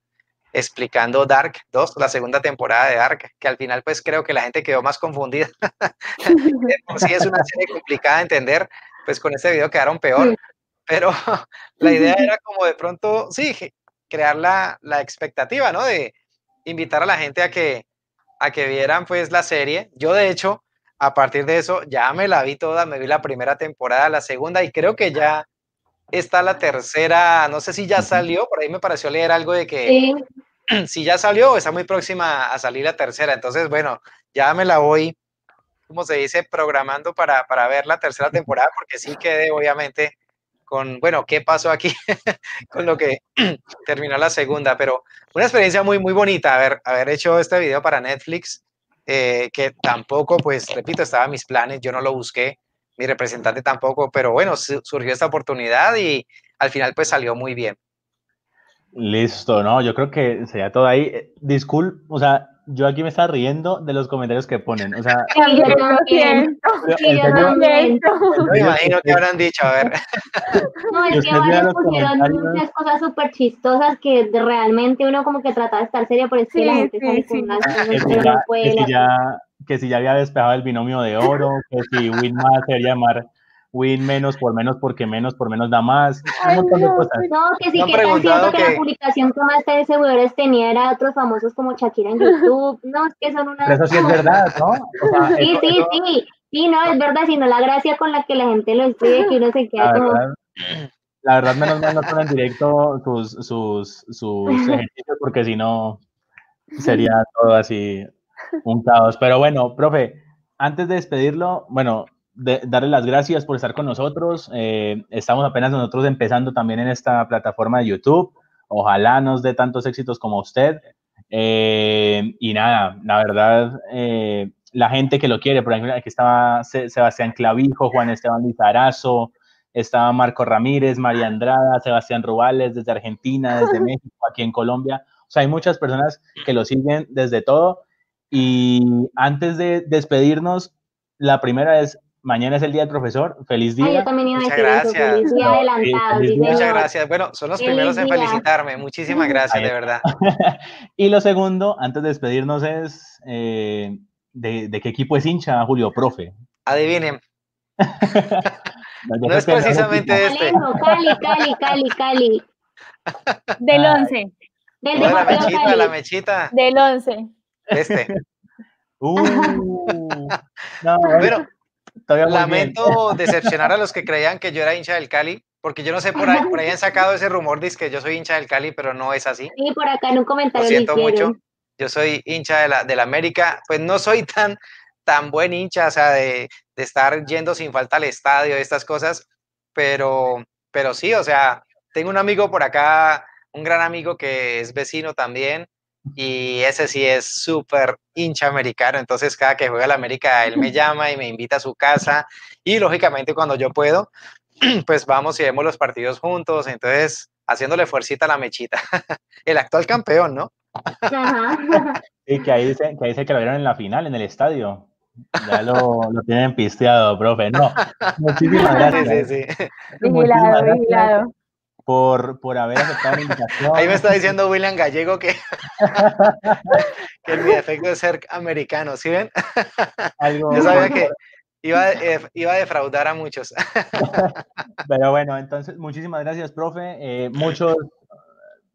explicando Dark 2, la segunda temporada de Dark, que al final pues creo que la gente quedó más confundida. <laughs> sí es una serie complicada de entender, pues con este video quedaron peor. pero <laughs> la idea <laughs> era como de pronto, sí, crear la, la expectativa, ¿no? De invitar a la gente a que, a que vieran pues la serie. Yo de hecho, a partir de eso, ya me la vi toda, me vi la primera temporada, la segunda y creo que ya está la tercera, no sé si ya salió, por ahí me pareció leer algo de que <clears throat> si ya salió, está muy próxima a salir la tercera, entonces bueno, ya me la voy, como se dice, programando para, para ver la tercera temporada, porque sí quedé obviamente con, bueno, qué pasó aquí <laughs> con lo que <clears throat> terminó la segunda, pero una experiencia muy, muy bonita haber, haber hecho este video para Netflix, eh, que tampoco, pues, repito, estaba en mis planes, yo no lo busqué, mi representante tampoco, pero bueno, surgió esta oportunidad y al final pues salió muy bien. Listo, ¿no? Yo creo que sería todo ahí. Eh, Disculpe, o sea, yo aquí me estaba riendo de los comentarios que ponen. O sea, <laughs> yo también. Yo me imagino que habrán dicho, a ver. No, es que varios pusieron muchas cosas súper chistosas que realmente uno como que trataba de estar serio, por eso sí, la gente sale con unas cosas que no puede que si ya había despejado el binomio de oro, que si win más se llamar win menos por menos porque menos por menos da más. no, que sí que tan cierto que, la publicación que más de seguidores tenía era otros famosos como Shakira en YouTube. No, es que son unas. eso sí es verdad, ¿no? sí, sí, sí. Sí, no, es verdad, sino la gracia con la que la gente lo escribe, que uno se queda como. la verdad, menos mal no ponen directo sus, sus, sus ejercicios, porque si no sería todo así un caos. Pero bueno, profe, antes de despedirlo, bueno, darle las gracias por estar con nosotros. Eh, estamos apenas nosotros empezando también en esta plataforma de YouTube. Ojalá nos dé tantos éxitos como usted. Eh, y nada, la verdad, eh, la gente que lo quiere, por ejemplo, aquí estaba Sebastián Clavijo, Juan Esteban Lizarazo, estaba Marco Ramírez, María Andrada, Sebastián Rubales desde Argentina, desde <laughs> México, aquí en Colombia. O sea, hay muchas personas que lo siguen desde todo y antes de despedirnos, la primera es, mañana es el Día del Profesor, feliz día. yo también iba a decir gracias. Eso, feliz día adelantado. Muchas gracias. Bueno, son los primeros en felicitarme. Muchísimas gracias, de verdad. <laughs> y lo segundo, antes de despedirnos, es eh, de, qué equipo es hincha, Julio, profe. Adivinen. <laughs> no, es precisamente este. Cali, Cali, Cali, Cali. <laughs> Del 11. Del de la mechita, la mechita. Del 11. Este. Uh, no, bueno, lamento decepcionar a los que creían que yo era hincha del Cali, porque yo no sé, por ahí, por ahí han sacado ese rumor de que yo soy hincha del Cali, pero no es así. Sí, por acá en un comentario. Lo siento mucho. Yo soy hincha de la, de la América, pues no soy tan, tan buen hincha, o sea, de, de estar yendo sin falta al estadio, estas cosas, pero, pero sí, o sea, tengo un amigo por acá, un gran amigo que es vecino también, y ese sí es súper hincha americano, entonces cada que juega la América él me <laughs> llama y me invita a su casa y lógicamente cuando yo puedo, <clears throat> pues vamos y vemos los partidos juntos, entonces haciéndole fuercita a la mechita, <laughs> el actual campeón, ¿no? Y <laughs> que ahí dice que, ahí que lo vieron en la final, en el estadio. Ya lo, lo tienen pisteado, profe. No, muchísimas gracias. Sí, sí, sí. Vigilado, vigilado por, por haber aceptado la invitación. Ahí me está diciendo William Gallego que, <laughs> que mi defecto es ser americano, ¿sí ven? Yo sabía que iba, eh, iba a defraudar a muchos. <laughs> Pero bueno, entonces, muchísimas gracias, profe. Eh, muchos,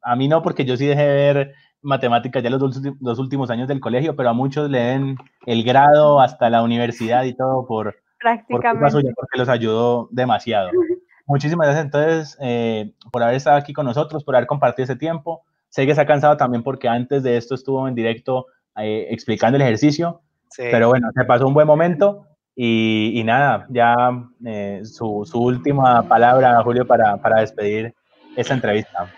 a mí no, porque yo sí dejé de ver matemáticas ya los dos, últimos años del colegio, pero a muchos leen el grado hasta la universidad y todo por, Prácticamente. porque los ayudó demasiado. Muchísimas gracias entonces eh, por haber estado aquí con nosotros, por haber compartido ese tiempo. Sé que se ha cansado también porque antes de esto estuvo en directo eh, explicando el ejercicio, pero bueno, se pasó un buen momento y, nada, ya eh, su, su, última palabra, Julio, para, para despedir esta entrevista.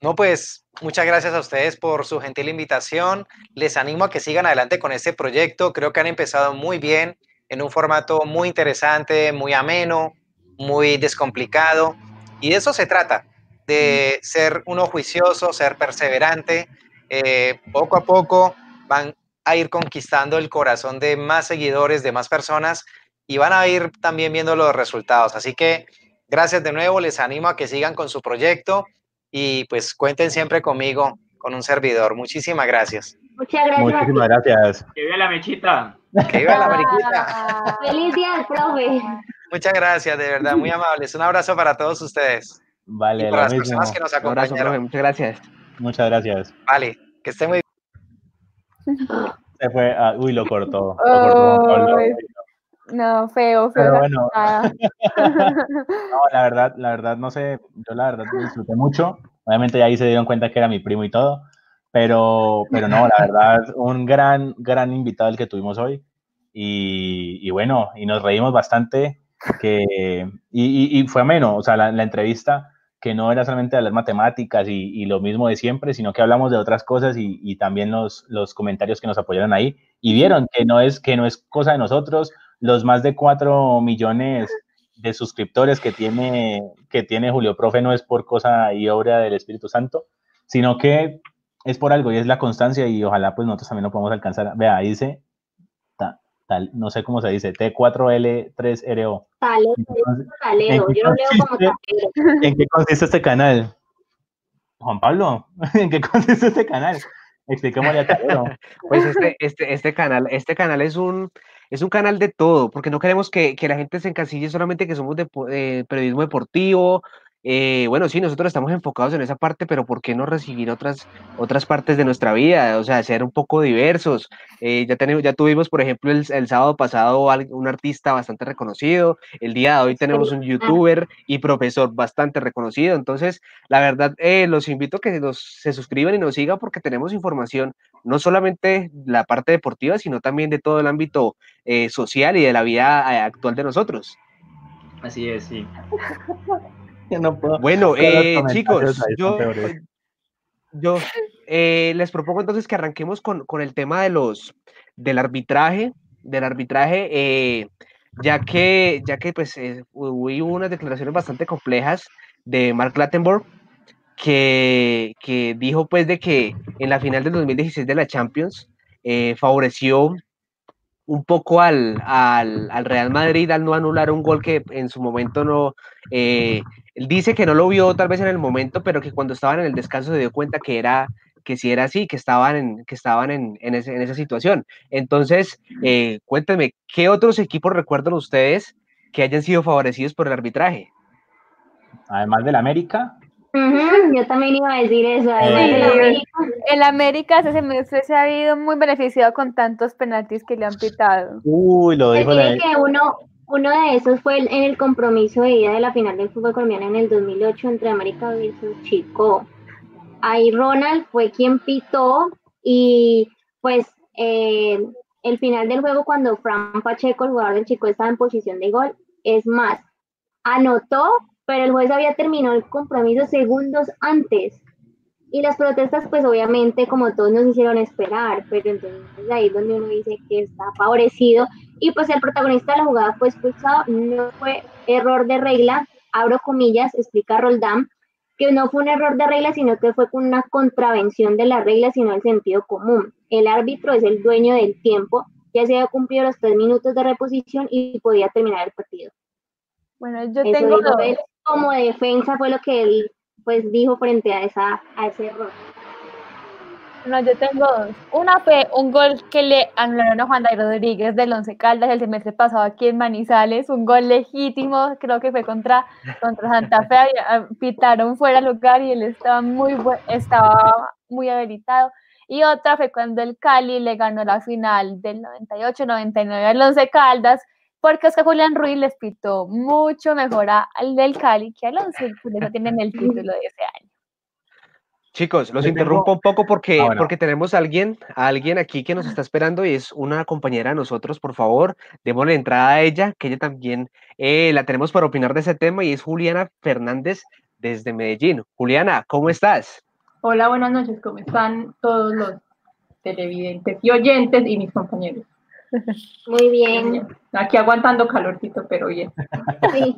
No, pues muchas gracias a ustedes por su gentil invitación. Les animo a que sigan adelante con este proyecto. Creo que han empezado muy bien, en un formato muy interesante, muy ameno, muy descomplicado. Y de eso se trata, de ser uno juicioso, ser perseverante. Eh, poco a poco van a ir conquistando el corazón de más seguidores, de más personas y van a ir también viendo los resultados. Así que gracias de nuevo, les animo a que sigan con su proyecto y pues cuenten siempre conmigo, con un servidor. Muchísimas gracias. Muchas gracias. Muchísimas gracias. Que viva la mechita. Que viva la mechita. <laughs> Feliz día, profe. Muchas gracias, de verdad, muy amables. Un abrazo para todos ustedes. Vale, y para las personas que nos Un abrazo, acompañaron. profe, muchas gracias. Muchas gracias. Vale, que estén muy Se fue, ah, uy, lo cortó. Lo cortó. No, feo, feo. Pero bueno, pasada. <laughs> <laughs> no, la verdad, la verdad, no sé, yo la verdad lo disfruté mucho. Obviamente ya ahí se dieron cuenta que era mi primo y todo, pero, <laughs> pero no, la verdad, un gran, gran invitado el que tuvimos hoy. Y, y bueno, y nos reímos bastante, que, y, y- y fue ameno, o sea, la, la entrevista, que no era solamente hablar matemáticas y, y lo mismo de siempre, sino que hablamos de otras cosas y, y también los, los comentarios que nos apoyaron ahí y vieron que no es, que no es cosa de nosotros, los más de 4 millones de suscriptores que tiene, que tiene Julio Profe no es por cosa y obra del Espíritu Santo, sino que es por algo y es la constancia y ojalá pues nosotros también lo podamos alcanzar. Vea, ahí dice, ta- tal, no sé cómo se dice, T4L3RO. Talero, Entonces, talero. ¿en qué Yo lo leo como. ¿En qué consiste este canal? Juan Pablo, <laughs> ¿en qué consiste este canal? Expliquémosle a. <laughs> Pues este, este, este canal, este canal es un, es un canal de todo, porque no queremos que, que la gente se encasille solamente que somos de eh, periodismo deportivo. Eh, bueno, sí, nosotros estamos enfocados en esa parte, pero ¿por qué no recibir otras, otras partes de nuestra vida? O sea, ser un poco diversos. Eh, ya, tenemos, ya tuvimos, por ejemplo, el, el sábado pasado un artista bastante reconocido. El día de hoy tenemos un youtuber y profesor bastante reconocido. Entonces, la verdad, eh, los invito a que nos, se suscriban y nos sigan porque tenemos información no solamente la parte deportiva, sino también de todo el ámbito social y de la vida actual de nosotros. Así es, sí. <laughs> Yo <laughs> no puedo. Bueno, eh, chicos, yo, yo eh, les propongo entonces que arranquemos con, con el tema de los del arbitraje, del arbitraje, eh, ya que, ya que pues hubo unas declaraciones bastante complejas de Mark Lattenborg, que, que dijo pues de que en la final del 2016 de la Champions eh, favoreció un poco al, al, al Real Madrid al no anular un gol que en su momento no, eh, él dice que no lo vio tal vez en el momento, pero que cuando estaban en el descanso se dio cuenta que era que sí era así, que estaban en, que estaban en, en, ese, en esa situación. Entonces, eh, cuéntenme, ¿qué otros equipos recuerdan ustedes que hayan sido favorecidos por el arbitraje? Además del América, Yo también iba a decir eso. además Eh, del América. El América ese semestre se ha habido muy beneficiado con tantos penaltis que le han pitado. uy, lo dijo la, que uno, uno de esos fue en el compromiso de ida de la final del fútbol colombiano en el 2008 entre América versus Chico. Ahí Ronald fue quien pitó y pues eh, el final del juego cuando Fran Pacheco, el jugador del Chico, estaba en posición de gol, es más, anotó, pero el juez había terminado el compromiso segundos antes. Y las protestas, pues obviamente, como todos nos hicieron esperar, pero entonces ahí es donde uno dice que está favorecido. Y pues el protagonista de la jugada fue expulsado, no fue error de regla, abro comillas, explica Roldán, que no fue un error de regla, sino que fue con una contravención de la regla, sino el sentido común. El árbitro es el dueño del tiempo, ya se había cumplido los tres minutos de reposición y podía terminar el partido. Bueno, yo Eso tengo él, como defensa fue lo que él pues dijo frente a esa a ese error. No, yo tengo dos. Una fue un gol que le anularon a Juan David Rodríguez del Once Caldas el semestre pasado aquí en Manizales, un gol legítimo, creo que fue contra, contra Santa Fe, había- pitaron fuera de lugar y él estaba muy estaba muy habilitado. Y otra fue cuando el Cali le ganó la final del 98-99 al Once Caldas, porque Oscar Julián Ruiz les pitó mucho mejor a- al del Cali que al Once, y por eso tienen el título de ese año. Chicos, los interrumpo un poco porque, Ah, bueno. porque tenemos a alguien, a alguien aquí que nos está esperando y es una compañera de nosotros, por favor, démosle entrada a ella, que ella también eh, la tenemos para opinar de ese tema y es Juliana Fernández desde Medellín. Juliana, ¿cómo estás? Hola, buenas noches, ¿cómo están todos los televidentes y oyentes y mis compañeros? Muy bien. Aquí aguantando calorcito, pero bien. Sí.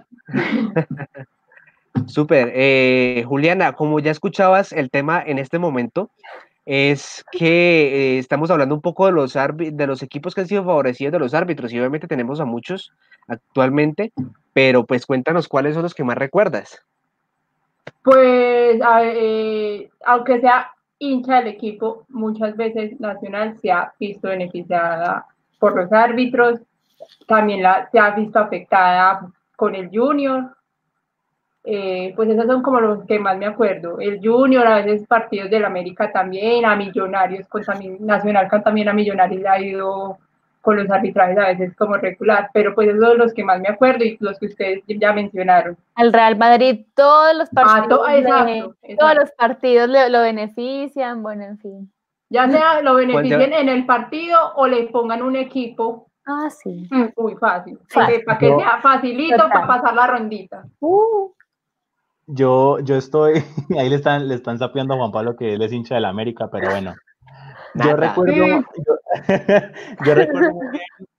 Súper. Eh, Juliana, como ya escuchabas, el tema en este momento es que eh, estamos hablando un poco de los, de los equipos que han sido favorecidos de los árbitros y obviamente tenemos a muchos actualmente, pero pues cuéntanos cuáles son los que más recuerdas. Pues, eh, aunque sea hincha del equipo, muchas veces Nacional se ha visto beneficiada por los árbitros, también la, se ha visto afectada con el Junior. Eh, pues esos son como los que más me acuerdo. El Junior, a veces partidos del América también, a Millonarios, con Nacional también a Millonarios le ha ido con los arbitrajes a veces como regular, pero pues esos son los que más me acuerdo y los que ustedes ya mencionaron. Al Real Madrid todos los Ah, to- partidos, exacto, le- exacto. todos los partidos le- lo benefician, bueno, en fin. Ya sea lo Pues beneficien en el partido o le pongan un equipo Ah, sí. muy fácil, Fácil. para que Yo- sea facilito Total. para pasar la rondita. Uh, Yo, yo estoy, <laughs> ahí le están, le están sapeando a Juan Pablo que él es hincha de la América, pero bueno. <laughs> Yo Nada. recuerdo, Mm. yo, <laughs> yo recuerdo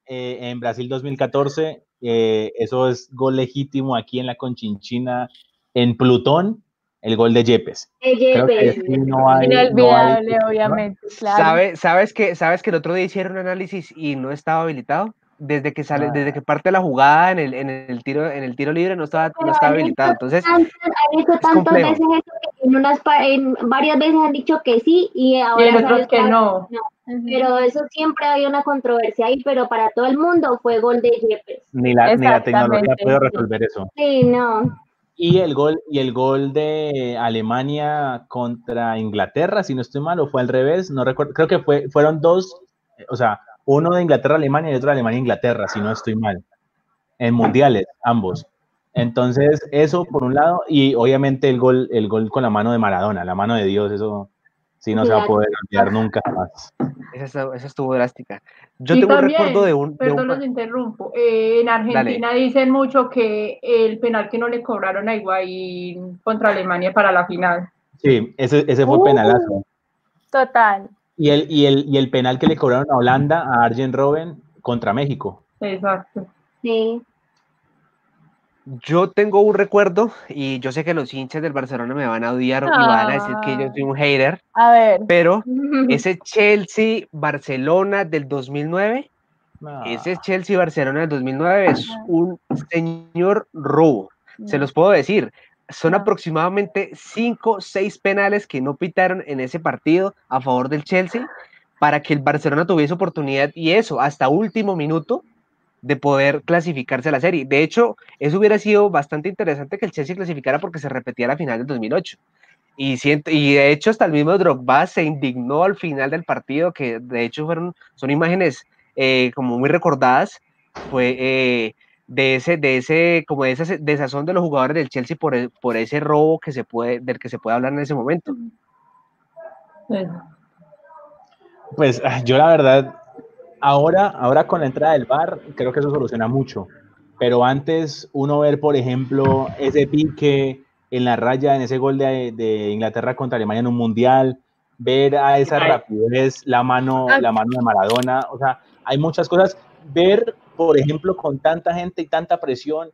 eh, en Brasil 2014, eh, eso es gol legítimo aquí en la Conchinchina, en Plutón, el gol de Yepes. De Yepes. sí, no hay, no hay- inolvidable, obviamente, claro. ¿Sabe- sabes, que, ¿Sabes que el otro día hicieron un análisis y no estaba habilitado? Desde que sale, Ah. desde que parte la jugada en el, en el tiro, en el tiro libre no estaba, no estaba habilitado. Entonces, tantas- han hecho tantas complejo. veces eso que en unas en varias veces han dicho que sí y Y ahora en otros que no. Ujú. Pero eso siempre había una controversia ahí, pero para todo el mundo fue gol de Yepes. ni la, ni la tecnología puede resolver eso. Sí, no. Y el gol, y el gol de Alemania contra Inglaterra, si no estoy mal, o fue al revés, no recuerdo, creo que fue, fueron dos, eh, o sea, uno de Inglaterra Alemania y otro de Alemania Inglaterra, si no estoy mal, en mundiales, ambos. Entonces, eso por un lado, y obviamente el gol, el gol con la mano de Maradona, la mano de Dios, eso sí no se va a poder olvidar nunca más. esa, estuvo- esa estuvo drástica. Yo Y tengo un recuerdo de un... de Perdón, un los interrumpo. Eh, en Argentina dicen mucho que el penal que no le cobraron a Higuaín contra Alemania para la final. Sí, ese, ese fue Uh. penalazo. Total. Y el, y, el, y el penal que le cobraron a Holanda, a Arjen Robben, contra México. Exacto. Sí. Yo tengo un recuerdo y yo sé que los hinchas del Barcelona me van a odiar y van a decir que yo soy un hater, A ver, pero <laughs> ese Chelsea-Barcelona del 2009, No. ese Chelsea-Barcelona del 2009 es un señor robo. Se los puedo decir. Son Ah. aproximadamente 5 6 penales que no pitaron en ese partido a favor del Chelsea para que el Barcelona tuviese oportunidad y eso hasta último minuto de poder clasificarse a la serie. De hecho, eso hubiera sido bastante interesante que el Chelsea clasificara porque se repetía la final del 2008. Y, siento, y de hecho hasta el mismo Drogba se indignó al final del partido, que de hecho fueron, son imágenes eh, como muy recordadas, fue eh, de ese, de ese, como de esa desazón de los jugadores del Chelsea por, el- por ese robo que se puede, del que se puede hablar en ese momento. Pues ah, yo la verdad, ahora, ahora con la entrada del VAR, creo que eso soluciona mucho. Pero antes uno ver, por ejemplo, ese pique en la raya, en ese gol de, de Inglaterra contra Alemania en un mundial, ver a esa rapidez, la mano, la mano de Maradona, o sea, hay muchas cosas. Ver, por ejemplo, con tanta gente y tanta presión,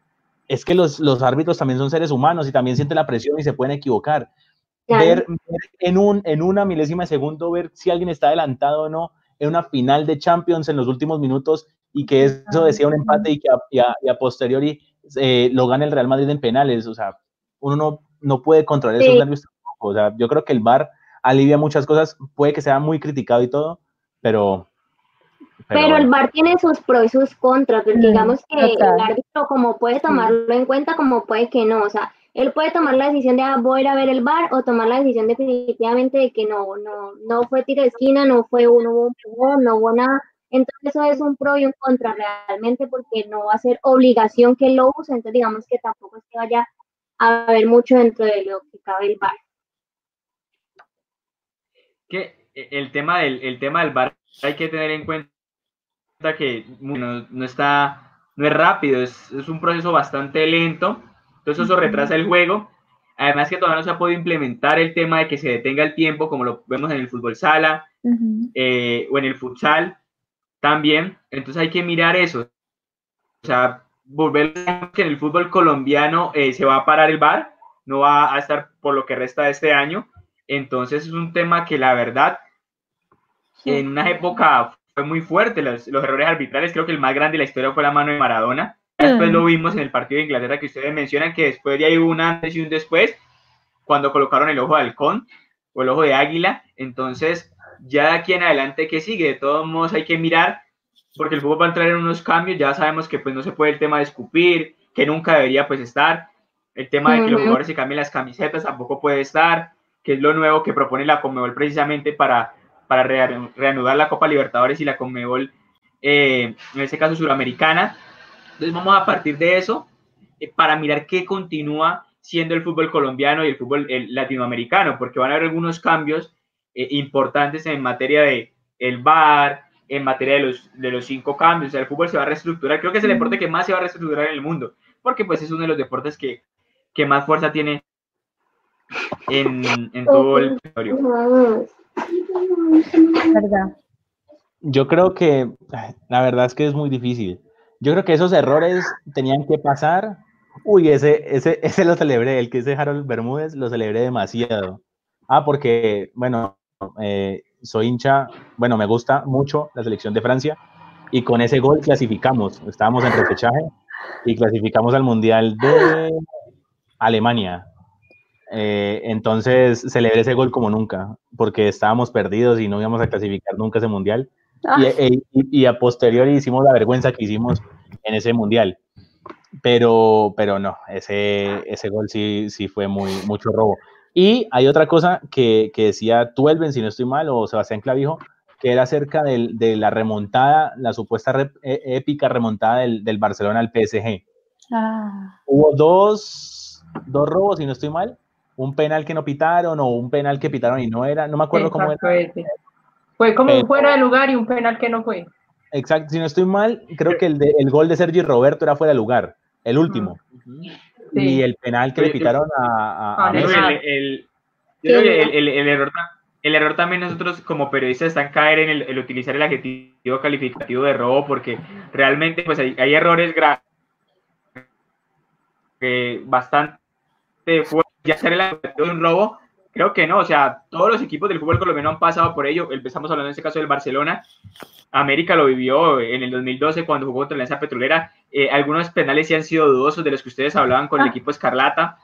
es que los, los árbitros también son seres humanos y también sienten la presión y se pueden equivocar ver, ver en, un, en una milésima de segundo, ver si alguien está adelantado o no en una final de Champions en los últimos minutos y que eso decía un empate y que a, y a- y a posteriori eh, lo gane el Real Madrid en penales. O sea, uno no, no puede controlar esos Sí. nervios tampoco. O sea, yo creo que el VAR alivia muchas cosas, puede que sea muy criticado y todo, pero... Pero, bueno. el VAR tiene sus pros y sus contras, Mm, digamos que total. el árbitro como puede tomarlo en cuenta, como puede que no, o sea, él puede tomar la decisión de ah, voy a ir a ver el VAR o tomar la decisión definitivamente de que no, no, no fue tiro de esquina, no fue uno, hubo no hubo nada. Entonces eso es un pro y un contra realmente porque no va a ser obligación que lo use, entonces digamos que tampoco es que vaya a haber mucho dentro de lo que cabe el VAR. que el tema del, el tema del VAR hay que tener en cuenta que no, está, no es rápido, es un proceso bastante lento, entonces eso retrasa el juego. Además que todavía no se ha podido implementar el tema de que se detenga el tiempo, como lo vemos en el fútbol sala eh, o en el futsal también. Entonces hay que mirar eso. O sea, volver que en el fútbol colombiano eh, se va a parar el VAR, no va a estar por lo que resta de este año. Entonces es un tema que la verdad en una época fue muy fuerte los, los errores arbitrales. Creo que el más grande de la historia fue la mano de Maradona. Después lo <clears throat> vimos en el partido de Inglaterra que ustedes mencionan que después de ahí hubo un antes y un después cuando colocaron el ojo de halcón o el ojo de águila. Entonces, ya de aquí en adelante, ¿qué sigue? De todos modos hay que mirar porque el fútbol va a entrar en unos cambios. Ya sabemos que pues no se puede el tema de escupir, que nunca debería pues estar. El tema de que los jugadores se cambien las camisetas tampoco puede estar, que es lo nuevo que propone la Conmebol precisamente para, para rea- reanudar la Copa Libertadores y la Conmebol, eh, en este caso suramericana. Entonces vamos a partir de eso eh, para mirar qué continúa siendo el fútbol colombiano y el fútbol el latinoamericano, porque van a haber algunos cambios eh, importantes en materia de el VAR, en materia de los, de los cinco cambios, o sea, el fútbol se va a reestructurar, creo que es el deporte que más se va a reestructurar en el mundo, porque pues es uno de los deportes que, que más fuerza tiene en, en todo el territorio. Yo creo que la verdad es que es muy difícil. Yo creo que esos errores tenían que pasar. Uy, ese, ese, <laughs> ese lo celebré, el que es de Harold Bermúdez, lo celebré demasiado. Ah, porque, bueno, eh, soy hincha, bueno, me gusta mucho la selección de Francia y con ese gol clasificamos. Estábamos en repechaje y clasificamos al Mundial de Alemania. Eh, entonces celebré ese gol como nunca, porque estábamos perdidos y no íbamos a clasificar nunca ese Mundial y, Ah, e- y- y a posteriori hicimos la vergüenza que hicimos en ese mundial. Pero, pero no, ese, ese gol sí, sí fue muy, mucho robo. Y hay otra cosa que, que decía Tuelven, si no estoy mal, o Sebastián Clavijo, que era acerca del- de la remontada, la supuesta rep- e- épica remontada del, del Barcelona al PSG. ah, Hubo dos, dos robos, si no estoy mal, un penal que no pitaron o un penal que pitaron y no era, no me acuerdo cómo era. ese. Fue como Pero- un fuera de lugar y un penal que no fue. Exacto, si no estoy mal, creo que el, de- el gol de Sergio Roberto era fuera de lugar, el último. Y Sí. el penal que le pitaron a, a- Messi. el, el- el- el- el error, el error también nosotros como periodistas está en caer en el, el utilizar el adjetivo calificativo de robo porque realmente pues hay, hay errores graves que bastante fuertes. ya ser el adjetivo de un robo creo que no o sea todos los equipos del fútbol colombiano han pasado por ello empezamos hablando en este caso del Barcelona América lo vivió en el 2012 cuando jugó contra la Alianza Petrolera Eh, algunos penales sí han sido dudosos de los que ustedes hablaban con el Ah. equipo Escarlata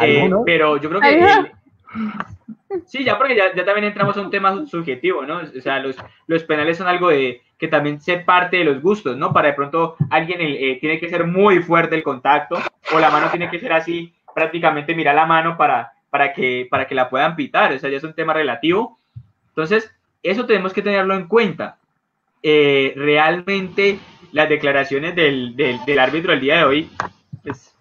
eh, pero yo creo que el- sí, ya porque ya, ya también entramos a un tema subjetivo, ¿no? O sea, los, los penales son algo de que también se parte de los gustos, ¿no? Para de pronto alguien eh, tiene que ser muy fuerte el contacto o la mano tiene que ser así, prácticamente mira la mano para, para, que, para que la puedan pitar, o sea, ya es un tema relativo. Entonces, eso tenemos que tenerlo en cuenta. Eh, realmente las declaraciones del, del, del árbitro el día de hoy, pues,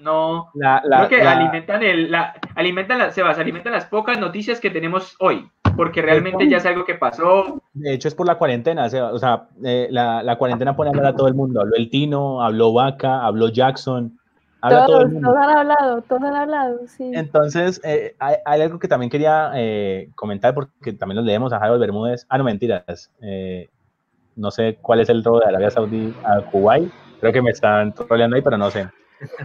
no, La- la- Creo que la- alimentan el, la, alimentan Sebas, alimentan las pocas noticias que tenemos hoy, porque realmente ya es algo que pasó. de hecho, es por la cuarentena. O sea, o sea, eh, la, la cuarentena pone a hablar a todo el mundo. Habló el Tino, habló Vaca, habló Jackson. Habla todo todos, mundo. todos han hablado, todos han hablado, sí. Entonces, eh, hay, hay algo que también quería eh, comentar, porque también lo leemos a Harold Bermúdez. Ah, no, mentiras. Eh, no sé cuál es el robo de Arabia Saudí a Kuwait. Creo que me están troleando ahí, pero no sé.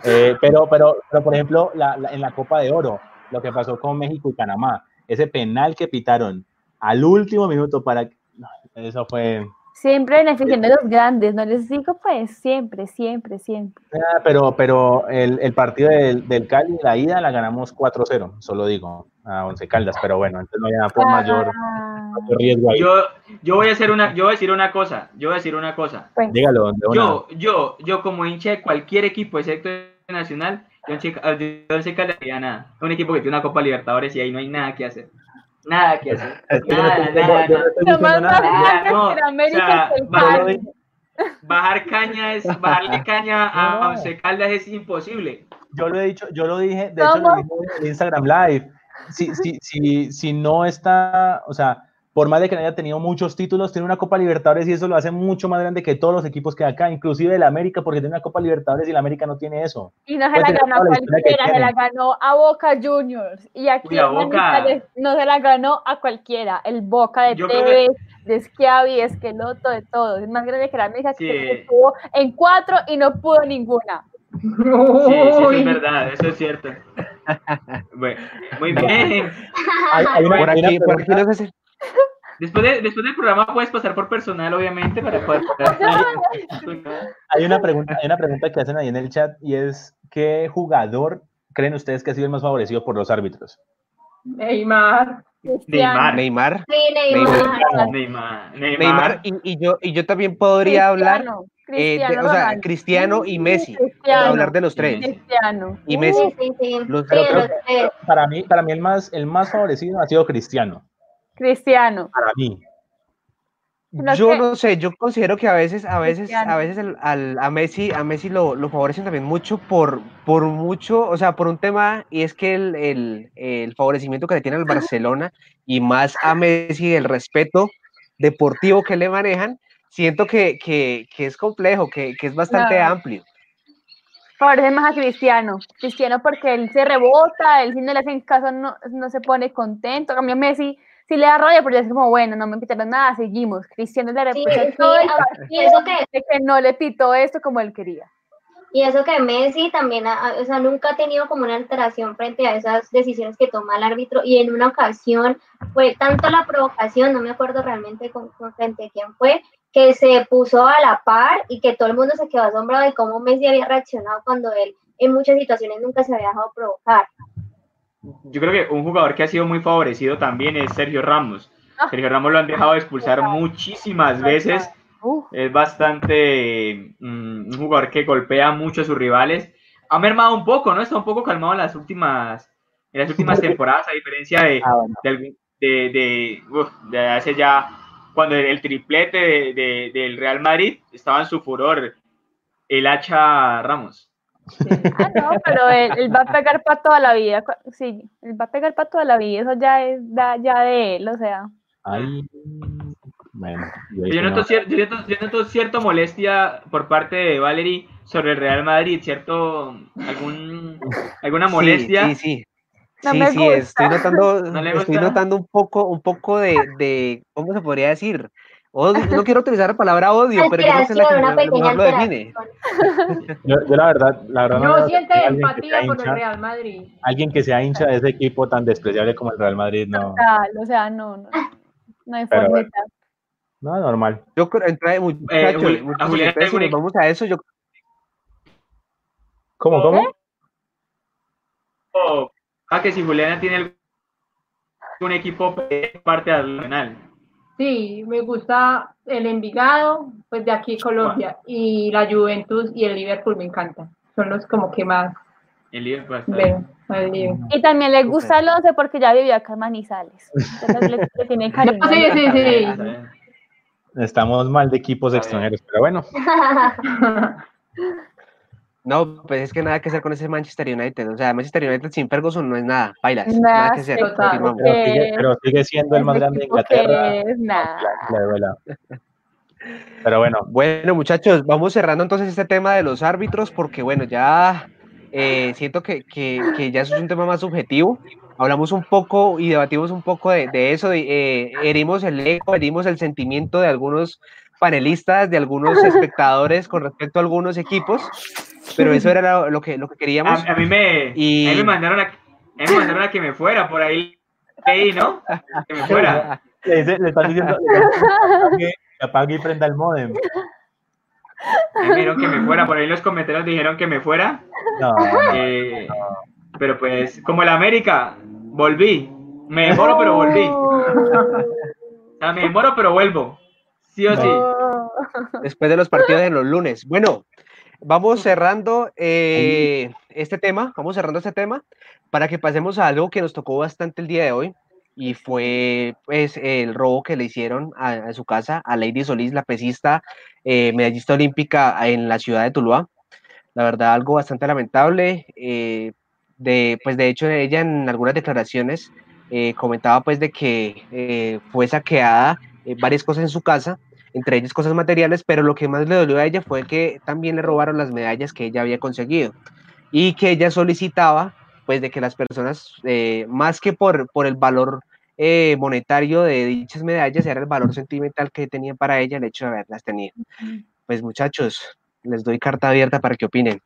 Pero, pero, pero, por ejemplo, la- la- en la Copa de Oro, lo que pasó con México y Panamá, ese penal que pitaron al último minuto para... no, Eso fue... Siempre beneficiando a los grandes, no les digo pues, siempre, siempre, siempre. Ah, Pero, pero el, el partido del, del Cali, la ida, la ganamos 4-0, solo digo, a Once Caldas, pero bueno, entonces no había por mayor, Ah, mayor riesgo ahí. Yo, yo voy a hacer una, yo voy a decir una cosa, yo voy a decir una cosa. pues, Dígalo. Yo, yo, yo como hincha de cualquier equipo, excepto el nacional, yo en en Once Caldas no nada. Un equipo que tiene una Copa Libertadores y ahí no hay nada que hacer. Nada que hacer. <laughs> Nada, nada, nada. estoy Lo diciendo más nada. Fácil no, en América o sea, es el bajar- caña es, <laughs> bajarle caña a, No. a Once Caldas es imposible. Yo lo he dicho, yo lo dije, de hecho lo dije en Instagram Live. Si, si, si, si no está, o sea, por más de que no haya tenido muchos títulos, tiene una Copa Libertadores y eso lo hace mucho más grande que todos los equipos que hay acá, inclusive el América, porque tiene una Copa Libertadores y el América no tiene eso. Y no se Puede la ganó a cualquiera, se la ganó a Boca Juniors. Y aquí Uy, Boca. No se la ganó a cualquiera. El Boca de Yo Tevez, de Schiavi, de Esqueloto, de todos. Es más grande que la América Sí. que estuvo en cuatro y no pudo ninguna. Sí, sí, eso es verdad, eso es cierto. <laughs> Bueno, muy bien. Hay, hay una, Por aquí, por aquí no sé si- Después, de- después del programa puedes pasar por personal, obviamente, para poder... <laughs> hay una pregunta, hay una pregunta que hacen ahí en el chat y es ¿qué jugador creen ustedes que ha sido el más favorecido por los árbitros? Neymar. Neymar. Neymar. Sí, Neymar. Neymar, Neymar. Neymar y, y yo y yo también podría hablar Cristiano. Eh, de- Cristiano o sea, Ronaldo. Cristiano y Messi. Cristiano. Para hablar de los tres. Cristiano. Y Messi. Sí, sí, sí. Los- Sí, Pero creo los tres. Para mí, para mí el más, el más favorecido ha sido Cristiano. Cristiano. Para mí. No Yo sé. no sé, yo considero que a veces, a veces, Cristiano. a veces el- al- a Messi, a Messi lo, lo favorecen también mucho por, por mucho, o sea, por un tema, y es que el, el- el favorecimiento que le tiene al Barcelona y más a Messi, el respeto deportivo que le manejan, siento que, que, que es complejo, que, que es bastante amplio. Favorece más a Cristiano. Cristiano porque él se rebota, él si no le hacen caso no, no se pone contento. Cambio Messi sí le da rabia, pero ya es como, bueno, no me pitaron nada, seguimos. Cristiano le reprocha sí, todo el a- partido eso que- de que no le pitó esto como él quería. Y eso que Messi también, ha- o sea, nunca ha tenido como una alteración frente a esas decisiones que toma el árbitro y en una ocasión fue tanto la provocación, no me acuerdo realmente con, con frente a quién fue, que se puso a la par y que todo el mundo se quedó asombrado de cómo Messi había reaccionado cuando él en muchas situaciones nunca se había dejado provocar. Yo creo que un jugador que ha sido muy favorecido también es Sergio Ramos. Ah. Sergio Ramos lo han dejado de expulsar muchísimas veces. Es bastante mm, un jugador que golpea mucho a sus rivales. Ha mermado un poco, ¿no? Está un poco calmado en las últimas, en las últimas temporadas, a diferencia de, Ah, de, de, de, uf, de hace ya, cuando el, triplete de- de- del Real Madrid estaba en su furor, el hacha Ramos. Ah, no, pero él, él va a pegar para toda la vida. Sí, él va a pegar para toda la vida. Eso ya es da- ya de él, o sea. Ay, bueno, yo Yo noto, no. cier- yo noto- yo noto cierta molestia por parte de Valerie sobre el Real Madrid, ¿cierto? ¿Algún, ¿Alguna Sí, molestia? Sí, sí. No sí, me sí, gusta. <laughs> estoy notando, ¿No estoy notando un poco, un poco de, de, ¿cómo se podría decir? Odio, no quiero utilizar la palabra odio, pero yo que es la que una pequeña lo define. Yo, yo la verdad, la verdad no No siente que alguien que empatía sea por el hincha- Real Madrid. Alguien que sea hincha de ese equipo tan despreciable como el Real Madrid, no, Total, o sea, no, no. No hay Pero forma. bueno. no, normal. Yo creo, entre muchachos, Juli- a muchachos, Julián entonces, si nos vamos a eso, yo ¿Cómo, cómo? O- Ah, que si Juliana tiene algún equipo parte del penal. Sí, me gusta el Envigado, pues de aquí Colombia, y la Juventus y el Liverpool me encantan. Son los como que más El Liverpool está- Liverpool. Y también le gusta el 11 porque ya vivió acá en Manizales. Entonces le, le tiene <laughs> cariño. Sí, sí, bien, sí. bien. Estamos mal de equipos bien. extranjeros, pero bueno, <laughs> no, pues es que nada que hacer con ese Manchester United. O sea, Manchester United sin Ferguson no es nada, bailas, Nada, nada que hacer. total. pero sigue, pero sigue siendo el más grande de Inglaterra. es nada. La- la duela. Pero bueno, Bueno, muchachos, vamos cerrando entonces este tema de los árbitros, porque bueno, ya eh, siento que, que- que ya eso es un tema más subjetivo. Hablamos un poco y debatimos un poco de, de eso, de, eh, herimos el ego, herimos el sentimiento de algunos panelistas, de algunos espectadores con respecto a algunos equipos, pero eso era <laughs> lo, lo que, lo que queríamos. A, a mí me, Y- a mí me mandaron a, a mí me mandaron a que me fuera por ahí, <laughs> leí, ¿no? Que me fuera. le, le están diciendo que apague- y prenda el modem. Me dijeron que me fuera, por ahí los comentarios dijeron que me fuera. No, eh, pero pues, como el América, volví. Me demoro, pero volví. O sea, me demoro, pero vuelvo. Sí o sí. Después de los partidos de los lunes. Bueno, vamos cerrando eh, este tema, vamos cerrando este tema para que pasemos a algo que nos tocó bastante el día de hoy y fue pues el robo que le hicieron a, a su casa a Lady Solís, la pesista eh, medallista olímpica en la ciudad de Tuluá. La verdad, algo bastante lamentable. eh, de, pues de hecho, ella en algunas declaraciones eh, comentaba pues de que fue saqueada varias cosas en su casa entre ellas cosas materiales, pero lo que más le dolió a ella fue que también le robaron las medallas que ella había conseguido y que ella solicitaba pues de que las personas, eh, más que por, por el valor eh, monetario de dichas medallas, era el valor sentimental que tenía para ella el hecho de haberlas tenido. Pues muchachos, les doy carta abierta para que opinen.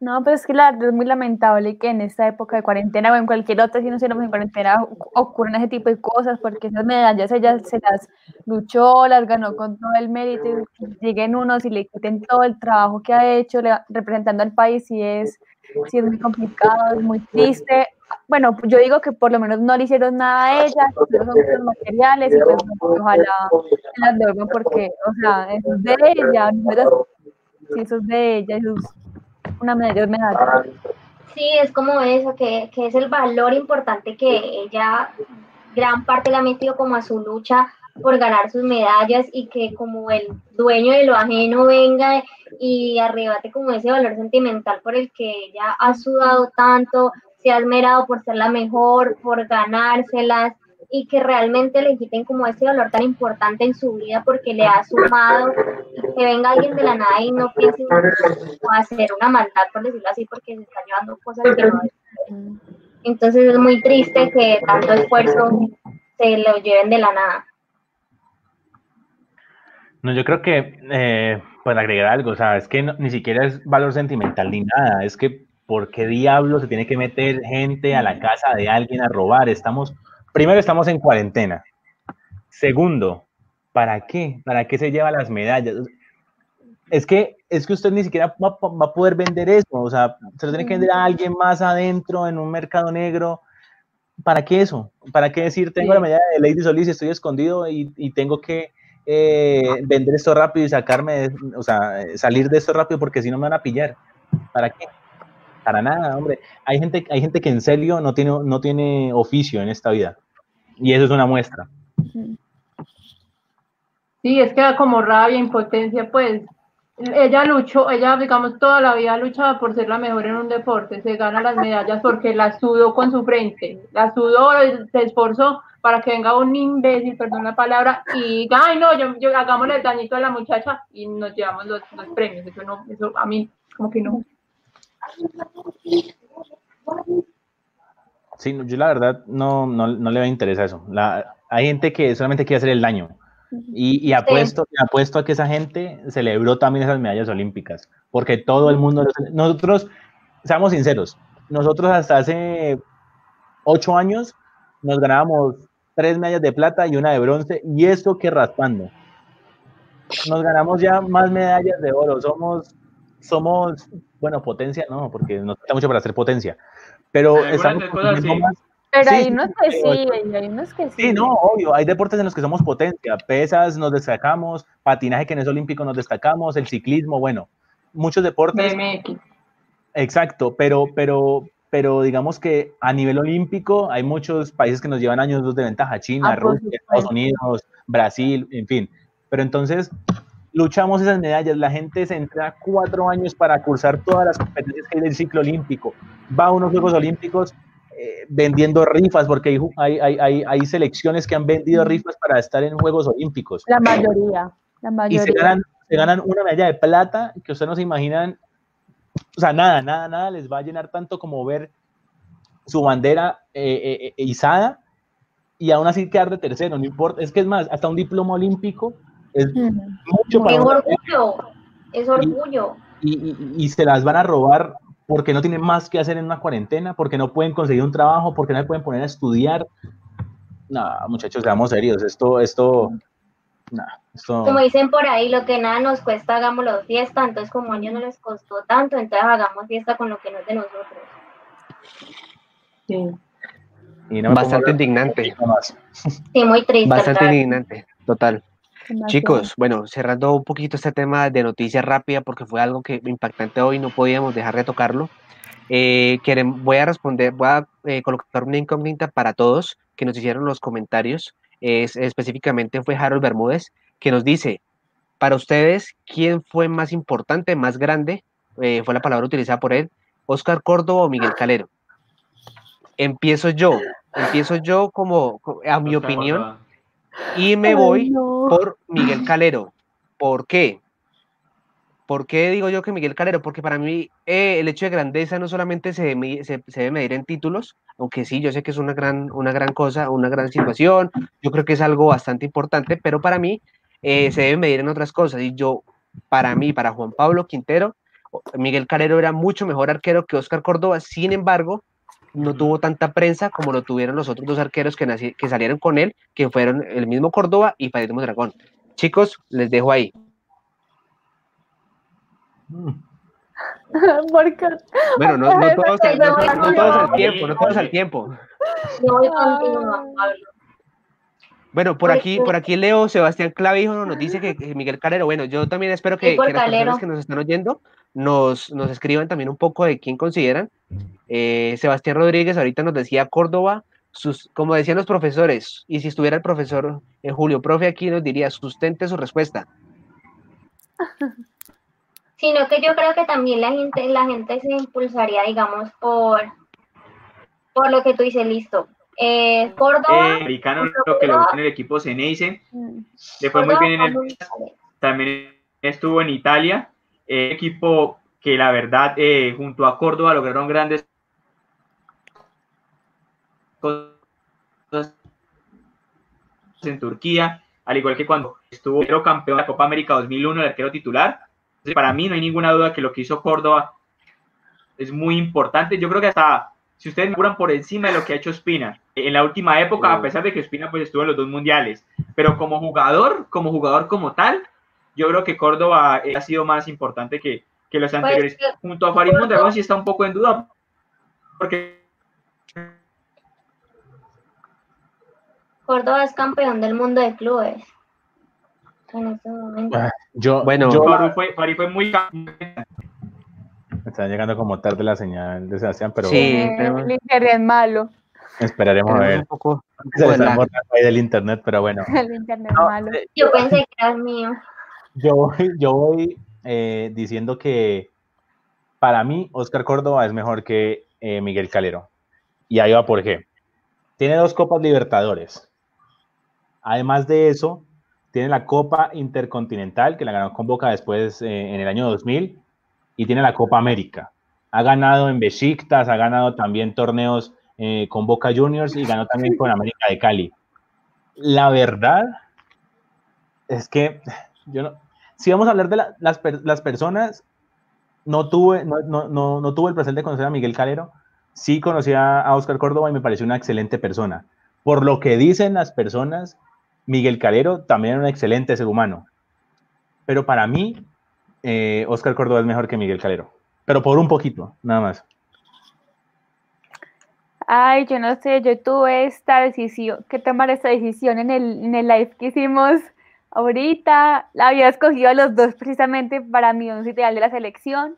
No, pues es que la verdad es muy lamentable que en esta época de cuarentena o en cualquier otra, si no estuviéramos en cuarentena, ocurran ese tipo de cosas, porque esas medallas ella se las luchó, las ganó con todo el mérito, y lleguen unos y le quiten todo el trabajo que ha hecho representando al país, y es, muy complicado, es muy triste. bueno, yo digo que por lo menos no le hicieron nada a ella, pero son muchos materiales y pues ojalá se las devuelvan porque, o sea, eso es de ella, no eso es de ella, eso es una medalla, medalla. Sí, es como eso, que, que es el valor importante que ella, gran parte la ha metido como a su lucha por ganar sus medallas y que como el dueño de lo ajeno venga y arrebate como ese valor sentimental por el que ella ha sudado tanto, se ha esmerado por ser la mejor, por ganárselas y que realmente le quiten como ese valor tan importante en su vida porque le ha sumado y que venga alguien de la nada y no piense o hacer una maldad, por decirlo así, porque se está llevando cosas que no Entonces es muy triste que tanto esfuerzo se lo lleven de la nada. No, yo creo que, eh, para agregar algo, o sea, es que ni siquiera es valor sentimental ni nada, es que ¿por qué diablo se tiene que meter gente a la casa de alguien a robar? Estamos, primero estamos en cuarentena. Segundo, ¿para qué? ¿Para qué se lleva las medallas? Es que, es que usted ni siquiera va, va a poder vender eso, o sea, se lo tiene que vender a alguien más adentro en un mercado negro. ¿Para qué eso? ¿Para qué decir, tengo la medalla de Lady Solís, estoy escondido y, y tengo que eh, vender esto rápido y sacarme, o sea, salir de esto rápido porque si no me van a pillar. ¿Para qué? Para nada, hombre. Hay gente, hay gente que en serio no tiene, no tiene oficio en esta vida. Y eso es una muestra. Sí, es que da como rabia, impotencia, pues. Ella luchó, ella, digamos, toda la vida ha luchado por ser la mejor en un deporte. Se gana las medallas porque la sudó con su frente. La sudó, se esforzó para que venga un imbécil, perdón la palabra, y diga, ay no, yo, yo hagámosle el dañito a la muchacha y nos llevamos los, los premios. Eso no, eso a mí como que no. Sí, yo la verdad no, no, no le va a interesar eso. La, hay gente que solamente quiere hacer el daño. Y, y apuesto, apuesto a que esa gente celebró también esas medallas olímpicas, porque todo el mundo, nosotros, seamos sinceros, nosotros hasta hace ocho años nos ganábamos tres medallas de plata y una de bronce, y eso que raspando. Nos ganamos ya más medallas de oro, somos, somos, bueno, potencia, no, porque nos falta mucho para ser potencia, pero estamos más, pero hay unos que sí, hay unos que sí. Sí, no, obvio, hay deportes en los que somos potencia, pesas nos destacamos, patinaje que no es olímpico nos destacamos, el ciclismo, bueno, muchos deportes. Exacto, pero, pero, pero digamos que a nivel olímpico hay muchos países que nos llevan años de ventaja, China, ah, Rusia, Estados Unidos, Brasil, en fin. Pero entonces luchamos esas medallas, la gente se entra cuatro años para cursar todas las competencias que hay del ciclo olímpico, va a unos Juegos Olímpicos eh, vendiendo rifas, porque hay, hay, hay, hay, selecciones que han vendido rifas para estar en Juegos Olímpicos. La mayoría, la mayoría. Y se ganan, se ganan una medalla de plata que ustedes no se imaginan. O sea, nada, nada, nada les va a llenar tanto como ver su bandera eh, eh, izada y aún así quedar de tercero, no importa, es que es más, hasta un diploma olímpico es mucho para... Es orgullo, es orgullo. Y, y, se las van a robar porque no tienen más que hacer en una cuarentena, porque no pueden conseguir un trabajo, porque no se pueden poner a estudiar. No, muchachos, seamos serios, esto, esto, como dicen por ahí, lo que nada nos cuesta, hagámoslo fiesta. Entonces, como a ellos no les costó tanto, entonces hagamos fiesta con lo que no es de nosotros. Sí. Bastante indignante. Sí, muy triste. Bastante indignante, total. Chicos, bueno, cerrando un poquito este tema de noticias rápida, porque fue algo que impactante hoy, no podíamos dejar de tocarlo. Eh, voy a responder, voy a eh, colocar una incógnita para todos que nos hicieron los comentarios es, específicamente fue Harold Bermúdez, que nos dice, para ustedes, ¿quién fue más importante, más grande? Eh, fue la palabra utilizada por él, Oscar Córdoba o Miguel Calero. Empiezo yo, empiezo yo como, a mi opinión, y me voy por Miguel Calero. ¿Por qué? ¿Por qué digo yo que Miguel Calero? Porque para mí eh, el hecho de grandeza no solamente se, se, debe medir en títulos, aunque sí, yo sé que es una gran, una gran cosa, una gran situación, yo creo que es algo bastante importante, pero para mí eh, se debe medir en otras cosas. Y yo, para mí, para Juan Pablo Quintero, Miguel Calero era mucho mejor arquero que Oscar Córdoba, sin embargo, no tuvo tanta prensa como lo tuvieron los otros dos arqueros que, que salieron con él, que fueron el mismo Córdoba y Padre Dragón. Chicos, les dejo ahí. <laughs> Porque Bueno, no, no <laughs> todos, al- no, no todos al tiempo, no todos al tiempo. Bueno, por aquí, por aquí Leo Sebastián Clavijo nos dice que, que Miguel Calero, bueno, yo también espero que, que las personas que nos están oyendo nos, nos escriban también un poco de quién consideran. Eh, Sebastián Rodríguez ahorita nos decía Córdoba, sus, como decían los profesores, y si estuviera el profesor eh, Julio, profe, aquí nos diría, sustente su respuesta. <laughs> Sino que yo creo que también la gente, la gente se impulsaría, digamos, por, por lo que tú dices, listo. Eh, Córdoba, Eh, americano lo que lo en el equipo Ceneice, Mm. le fue muy bien en el también estuvo en Italia, eh, equipo que la verdad eh, junto a Córdoba lograron grandes cosas en Turquía, al igual que cuando estuvo el campeón de la Copa América 2001, el arquero titular. Para mí no hay ninguna duda que lo que hizo Córdoba es muy importante. Yo creo que hasta si ustedes me apuran por encima de lo que ha hecho Espina en la última época, a pesar de que Espina pues estuvo en los dos mundiales, pero como jugador, como jugador como tal, yo creo que Córdoba eh, ha sido más importante que, que los anteriores. que- Junto a Farid Mondragón sí está un poco en duda, porque Córdoba es campeón del mundo de clubes. En este momento. Ah, Yo, Bueno, yo, Farid fue, Farid fue muy... está llegando como tarde la señal de Sebastián, pero Sí. Eh, tenemos- el internet es malo. esperaremos a ver. un poco, Se poco le de está lag. borrando ahí del internet, pero bueno. <laughs> El internet No, es malo. eh, Yo pensé que era el mío. Yo voy, yo voy eh, diciendo que para mí Oscar Córdoba es mejor que eh, Miguel Calero. Y ahí va por qué. Tiene dos Copas Libertadores. Además de eso, tiene la Copa Intercontinental, que la ganó con Boca después eh, en el año 2000, y tiene la Copa América. Ha ganado en Besiktas, ha ganado también torneos con Boca Juniors y ganó también con América de Cali. La verdad es que yo no, si vamos a hablar de la- las, las personas, no tuve, no, no, no, tuve el placer de conocer a Miguel Calero, sí conocí a, a Oscar Córdoba y me pareció una excelente persona. Por lo que dicen las personas, Miguel Calero también era un excelente ser humano. Pero para mí, eh, Oscar Córdoba es mejor que Miguel Calero. Pero por un poquito, nada más. Ay, yo no sé, yo tuve esta decisión, que tomar esta decisión en el, en el live que hicimos ahorita. La había escogido a los dos precisamente para mi once ideal de la selección.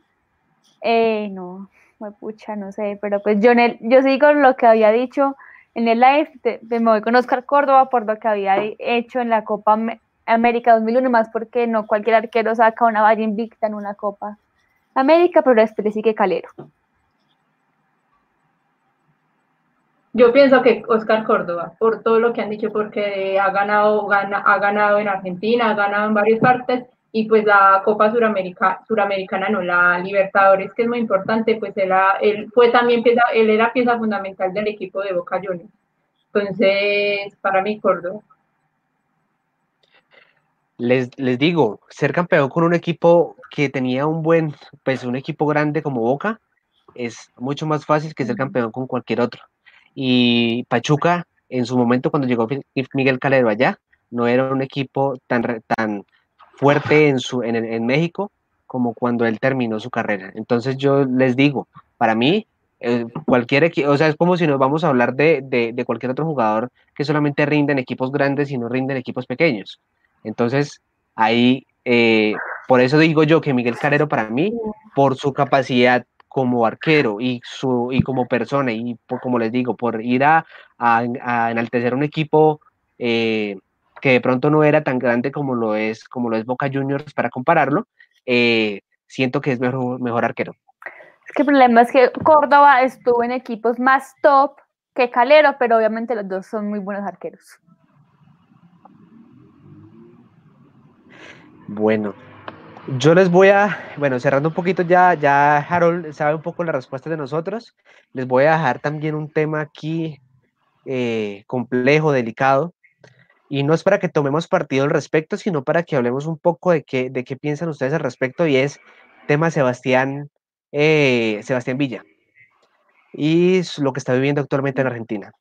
Eh, no, me pucha, no sé, pero pues yo, en el- yo sigo lo que había dicho en el live, me voy con Oscar Córdoba por lo que había hecho en la Copa Am- América 2001, más porque no cualquier arquero saca una valla invicta en una Copa América, pero después sí que Calero. Yo pienso que Oscar Córdoba, por todo lo que han dicho, porque ha ganado, gana, ha ganado en Argentina, ha ganado en varias partes, y pues la Copa Suramérica, Suramericana, no, la Libertadores, que es muy importante, pues él, él fue también pieza, él era pieza fundamental del equipo de Boca Juniors. Entonces, para mí, Córdoba. Les, les digo, ser campeón con un equipo que tenía un buen, pues un equipo grande como Boca, es mucho más fácil que ser campeón con cualquier otro. Y Pachuca, en su momento, cuando llegó Miguel Calero allá, no era un equipo tan, tan fuerte en, su, en, México como cuando él terminó su carrera. Entonces yo les digo, para mí, eh, cualquier equipo, o sea, es como si nos vamos a hablar de, de, cualquier otro jugador que solamente rinde en equipos grandes y no rinde en equipos pequeños. Entonces, ahí, eh, por eso digo yo que Miguel Calero para mí, por su capacidad como arquero y, su, y como persona, y por, como les digo, por ir a, a, a enaltecer un equipo eh, que de pronto no era tan grande como lo es, como lo es Boca Juniors para compararlo, eh, siento que es mejor, mejor arquero. Es que el problema es que Córdoba estuvo en equipos más top que Calero, pero obviamente los dos son muy buenos arqueros. Bueno, yo les voy a, bueno, cerrando un poquito ya, ya Harold sabe un poco la respuesta de nosotros. Les voy a dejar también un tema aquí eh, complejo, delicado, y no es para que tomemos partido al respecto, sino para que hablemos un poco de qué, de qué piensan ustedes al respecto, y es tema Sebastián, eh, Sebastián Villa y lo que está viviendo actualmente en Argentina.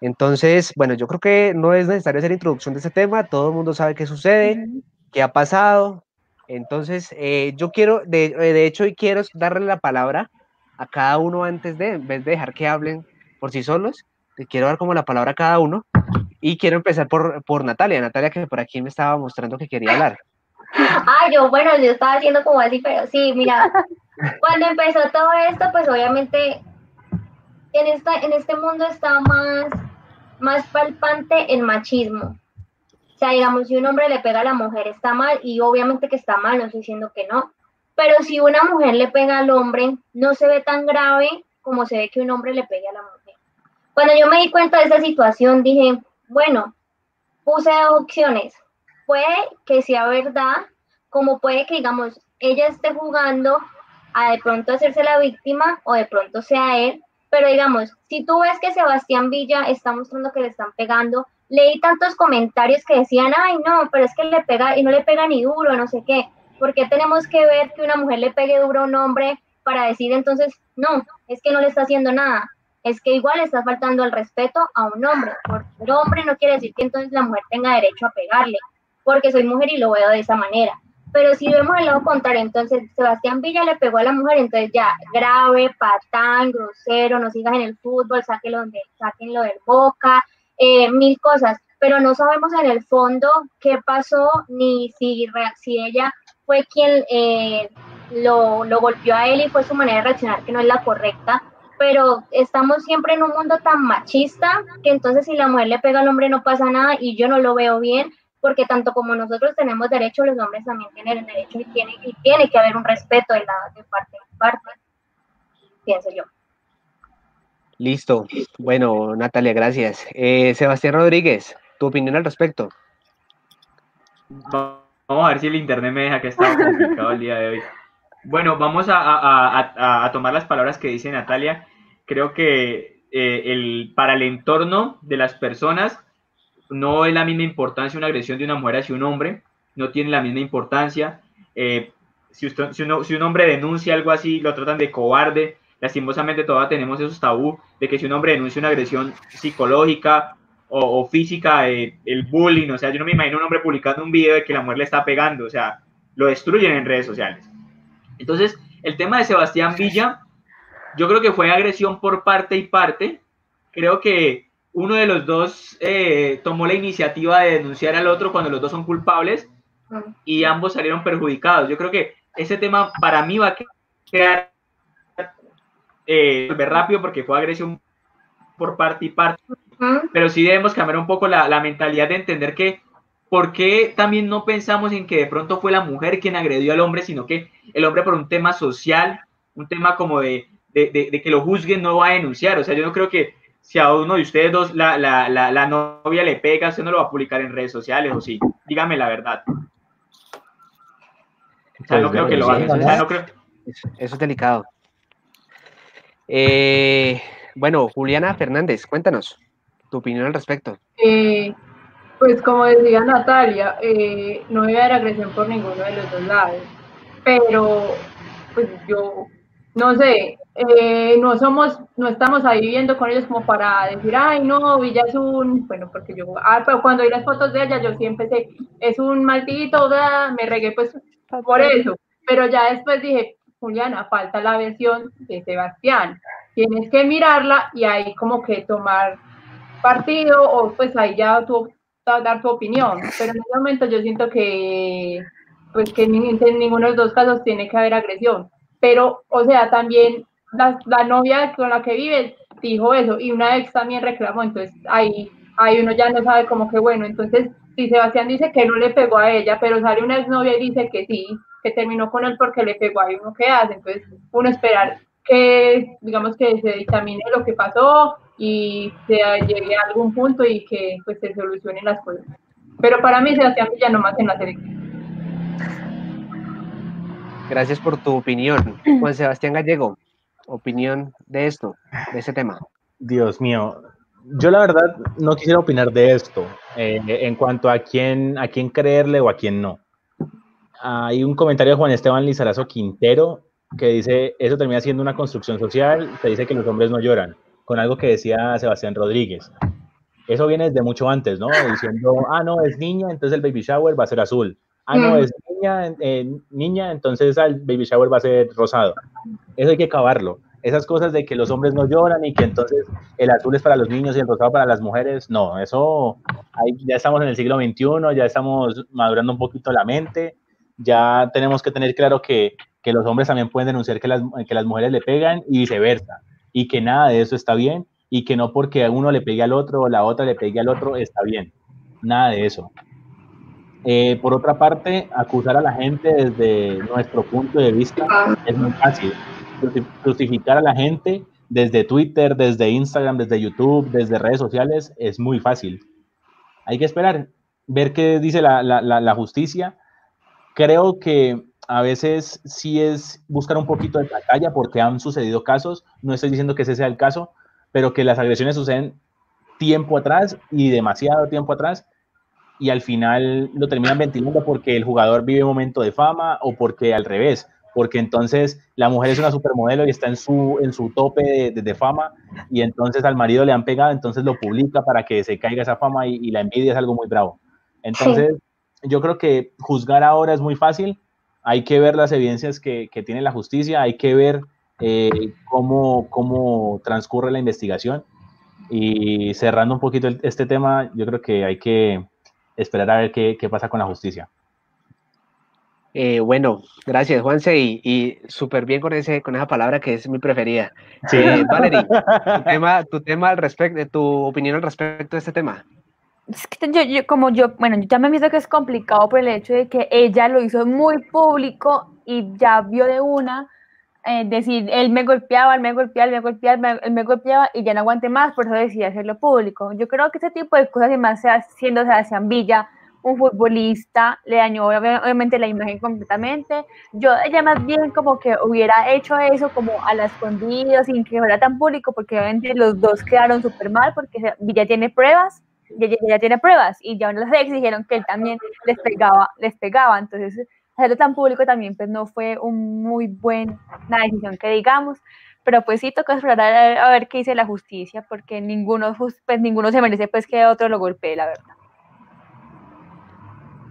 Entonces, bueno, yo creo que no es necesario hacer introducción de ese tema, todo el mundo sabe qué sucede, qué ha pasado, Entonces, eh, yo quiero, de, eh, de hecho, hoy quiero darle la palabra a cada uno antes de, en vez de dejar que hablen por sí solos, quiero dar como la palabra a cada uno y quiero empezar por, por Natalia, Natalia que por aquí me estaba mostrando que quería hablar. Ah, yo, bueno, yo estaba haciendo como así, pero sí, mira, <laughs> cuando empezó todo esto, pues obviamente en, esta, en este mundo está más, más palpante el machismo. Sea, digamos, si un hombre le pega a la mujer está mal, y obviamente que está mal, no estoy diciendo que no, pero si una mujer le pega al hombre, no se ve tan grave como se ve que un hombre le pegue a la mujer. Cuando yo me di cuenta de esa situación, dije, bueno, puse dos opciones. Puede que sea verdad, como puede que, digamos, ella esté jugando a de pronto hacerse la víctima o de pronto sea él, pero digamos, si tú ves que Sebastián Villa está mostrando que le están pegando, leí tantos comentarios que decían, ay, no, pero es que le pega y no le pega ni duro, no sé qué. ¿Por qué tenemos que ver que una mujer le pegue duro a un hombre para decir entonces, no, es que no le está haciendo nada? Es que igual está faltando el respeto a un hombre. Por ser hombre no quiere decir que entonces la mujer tenga derecho a pegarle, porque soy mujer y lo veo de esa manera. Pero si vemos el lado contrario, entonces Sebastián Villa le pegó a la mujer, entonces ya grave, patán, grosero, no sigas en el fútbol, sáquenlo, de, sáquenlo del boca, eh, mil cosas. Pero no sabemos en el fondo qué pasó, ni si, si ella fue quien eh, lo, lo golpeó a él y fue su manera de reaccionar que no es la correcta, pero estamos siempre en un mundo tan machista que entonces si la mujer le pega al hombre no pasa nada y yo no lo veo bien porque tanto como nosotros tenemos derecho, los hombres también tienen derecho y tiene, y tiene que haber un respeto de, la, de parte a parte, pienso yo. Listo. Bueno, Natalia, gracias. Eh, Sebastián Rodríguez, tu opinión al respecto. Vamos a ver si el internet me deja que está complicado el día de hoy. Bueno, vamos a, tomar las palabras que dice Natalia. Creo que eh, el, para el entorno de las personas no es la misma importancia una agresión de una mujer hacia un hombre, no tiene la misma importancia. Eh, si, usted, si, uno, si, un hombre denuncia algo así, lo tratan de cobarde. Lastimosamente todavía tenemos esos tabú de que si un hombre denuncia una agresión psicológica o, o física, eh, el bullying, o sea, yo no me imagino un hombre publicando un video de que la mujer le está pegando, o sea, lo destruyen en redes sociales. Entonces, el tema de Sebastián Villa, yo creo que fue agresión por parte y parte. Creo que uno de los dos eh, tomó la iniciativa de denunciar al otro cuando los dos son culpables y ambos salieron perjudicados. Yo creo que ese tema para mí va a quedar eh, rápido porque fue agresión por parte y parte pero sí debemos cambiar un poco la, la, mentalidad de entender que por qué también no pensamos en que de pronto fue la mujer quien agredió al hombre, sino que el hombre por un tema social, un tema como de, de, de, de que lo juzguen no va a denunciar. O sea, yo no creo que si a uno de ustedes dos la, la, la, la novia le pega, usted no lo va a publicar en redes sociales, o sí. Dígame la verdad. O sea, no creo que lo haga. O sea, no creo... eso, eso es delicado. Eh, bueno, Juliana Fernández, cuéntanos tu opinión al respecto. Eh, pues como decía Natalia, eh, no debe haber agresión por ninguno de los dos lados, pero pues yo no sé, eh, no somos, no estamos ahí viviendo con ellos como para decir, ay no, Villa es un, bueno, porque yo, ah, pero cuando vi las fotos de ella, yo siempre sé, es un maldito, me regué pues por eso, pero ya después dije, Juliana, falta la versión de Sebastián, tienes que mirarla y ahí como que tomar partido o pues ahí ya tú dar tu opinión, pero en ese momento yo siento que pues que en ninguno de los dos casos tiene que haber agresión, pero o sea, también la, la, novia con la que vives dijo eso y una ex también reclamó, entonces ahí, ahí uno ya no sabe como que bueno, entonces si Sebastián dice que no le pegó a ella, pero sale una exnovia y dice que sí, que terminó con él porque le pegó a uno qué hace, entonces uno esperar que digamos que se dictamine lo que pasó y se llegue a algún punto y que pues se solucionen las cosas. Pero para mí Sebastián Villa no más en la selección. Gracias por tu opinión. <clears throat> Juan Sebastián Gallego, opinión de esto, de ese tema. Dios mío, yo la verdad no quisiera opinar de esto eh, en cuanto a quién, a quién creerle o a quién no. Hay un comentario de Juan Esteban Lizarazo Quintero que dice, eso termina siendo una construcción social, te dice que los hombres no lloran con algo que decía Sebastián Rodríguez. Eso viene desde mucho antes, ¿no? Diciendo, ah, no, es niña, entonces el baby shower va a ser azul. Ah, no, es niña, eh, niña, entonces el baby shower va a ser rosado. Eso hay que acabarlo. Esas cosas de que los hombres no lloran y que entonces el azul es para los niños y el rosado para las mujeres, no, eso ahí ya estamos en el siglo XXI, ya estamos madurando un poquito la mente, ya tenemos que tener claro que, que los hombres también pueden denunciar que las, que las mujeres le pegan y viceversa, y que nada de eso está bien, y que no porque uno le pegue al otro o la otra le pegue al otro está bien, nada de eso. Eh, por otra parte, acusar a la gente desde nuestro punto de vista es muy fácil. Justificar a la gente desde Twitter, desde Instagram, desde YouTube, desde redes sociales es muy fácil. Hay que esperar, ver qué dice la, justicia. Creo que a veces sí es buscar un poquito de batalla porque han sucedido casos, no estoy diciendo que ese sea el caso, pero que las agresiones suceden tiempo atrás y demasiado tiempo atrás y al final lo terminan ventilando porque el jugador vive un momento de fama o porque al revés, porque entonces la mujer es una supermodelo y está en su, en su tope de, fama y entonces al marido le han pegado, entonces lo publica para que se caiga esa fama y, la envidia es algo muy bravo. Entonces, yo creo que juzgar ahora es muy fácil, hay que ver las evidencias que, que tiene la justicia, hay que ver eh, cómo, cómo transcurre la investigación y cerrando un poquito este tema, yo creo que hay que esperar a ver qué, qué pasa con la justicia. Eh, bueno, gracias Juanse y, y súper bien con, ese, con esa palabra que es mi preferida. Sí. Eh, Valerie, tu <laughs> tema, tu tema al respecto, tu opinión al respecto de este tema. Es que yo, yo, como yo, bueno, yo ya me visto que es complicado por el hecho de que ella lo hizo muy público y ya vio de una eh, decir, él me golpeaba, él me golpeaba, él me golpeaba, él me golpeaba y ya no aguante más, por eso decidí hacerlo público. Yo creo que ese tipo de cosas, y más siendo Sebastián Villa, un futbolista, le dañó obviamente la imagen completamente. Yo ella más bien como que hubiera hecho eso como a la escondida, sin que fuera tan público, porque obviamente los dos quedaron súper mal, porque Villa tiene pruebas, ya, ya, tiene pruebas, y ya los ex dijeron que él también les pegaba, les pegaba, entonces hacerlo tan público también pues no fue un muy buena decisión que digamos, pero pues sí toca explorar a, ver qué dice la justicia, porque ninguno, pues, ninguno se merece pues que otro lo golpee, la verdad.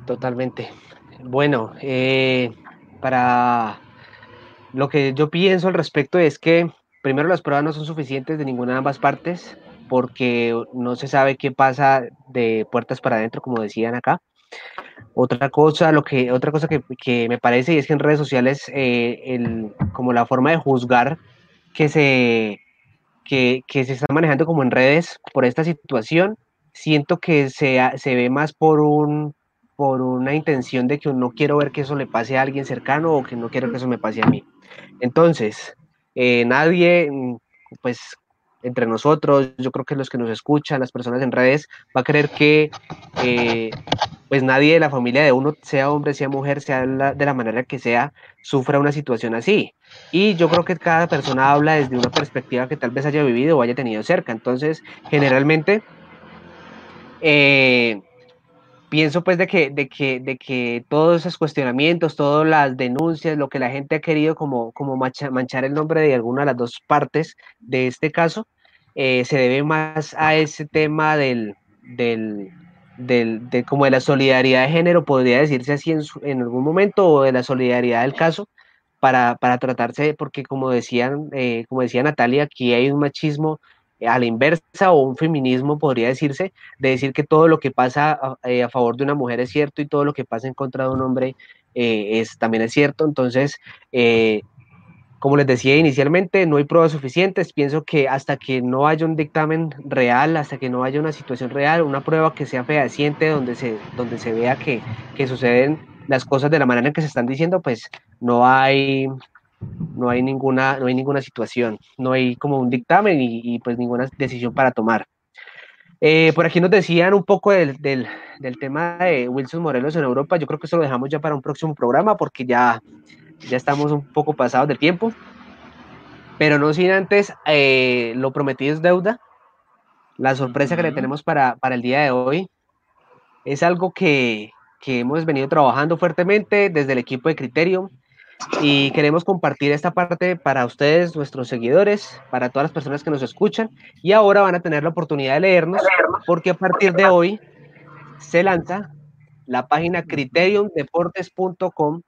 Totalmente. Bueno, eh, para lo que yo pienso al respecto es que primero las pruebas no son suficientes de ninguna de ambas partes, porque no se sabe qué pasa de puertas para adentro, como decían acá. Otra cosa, lo que, otra cosa que, me parece y es que en redes sociales, eh, el, como la forma de juzgar que se, que, se está manejando como en redes por esta situación, siento que se, se ve más por un por una intención de que no quiero ver que eso le pase a alguien cercano o que no quiero que eso me pase a mí. Entonces, eh, nadie, pues entre nosotros, yo creo que los que nos escuchan, las personas en redes, va a creer que eh, pues nadie de la familia de uno, sea hombre, sea mujer, sea de la manera que sea, sufra una situación así. Y yo creo que cada persona habla desde una perspectiva que tal vez haya vivido o haya tenido cerca. Entonces, generalmente, eh, pienso pues de que, de que, de que todos esos cuestionamientos, todas las denuncias, lo que la gente ha querido como, como manchar el nombre de alguna de las dos partes de este caso, eh, se debe más a ese tema del, del, del, de como de la solidaridad de género, podría decirse así en, en algún momento, o de la solidaridad del caso, para, para tratarse, porque como decían, eh, como decía Natalia, aquí hay un machismo a la inversa o un feminismo, podría decirse, de decir que todo lo que pasa a, eh, favor de una mujer es cierto y todo lo que pasa en contra de un hombre eh, es, también es cierto. Entonces, eh, como les decía inicialmente, no hay pruebas suficientes. Pienso que hasta que no haya un dictamen real, hasta que no haya una situación real, una prueba que sea fehaciente, donde se, donde se vea que, que suceden las cosas de la manera en que se están diciendo, pues no hay, no hay ninguna, no hay ninguna situación, no hay como un dictamen y, pues ninguna decisión para tomar. Eh, por aquí nos decían un poco del, del, del, tema de Wilson Morelos en Europa. Yo creo que eso lo dejamos ya para un próximo programa porque ya, ya estamos un poco pasados de tiempo. Pero no sin antes, eh, lo prometido es deuda. La sorpresa que le tenemos para, para, el día de hoy es algo que, que hemos venido trabajando fuertemente desde el equipo de Criterio y queremos compartir esta parte para ustedes, nuestros seguidores, para todas las personas que nos escuchan y ahora van a tener la oportunidad de leernos porque a partir de hoy se lanza la página criteriumdeportes.com,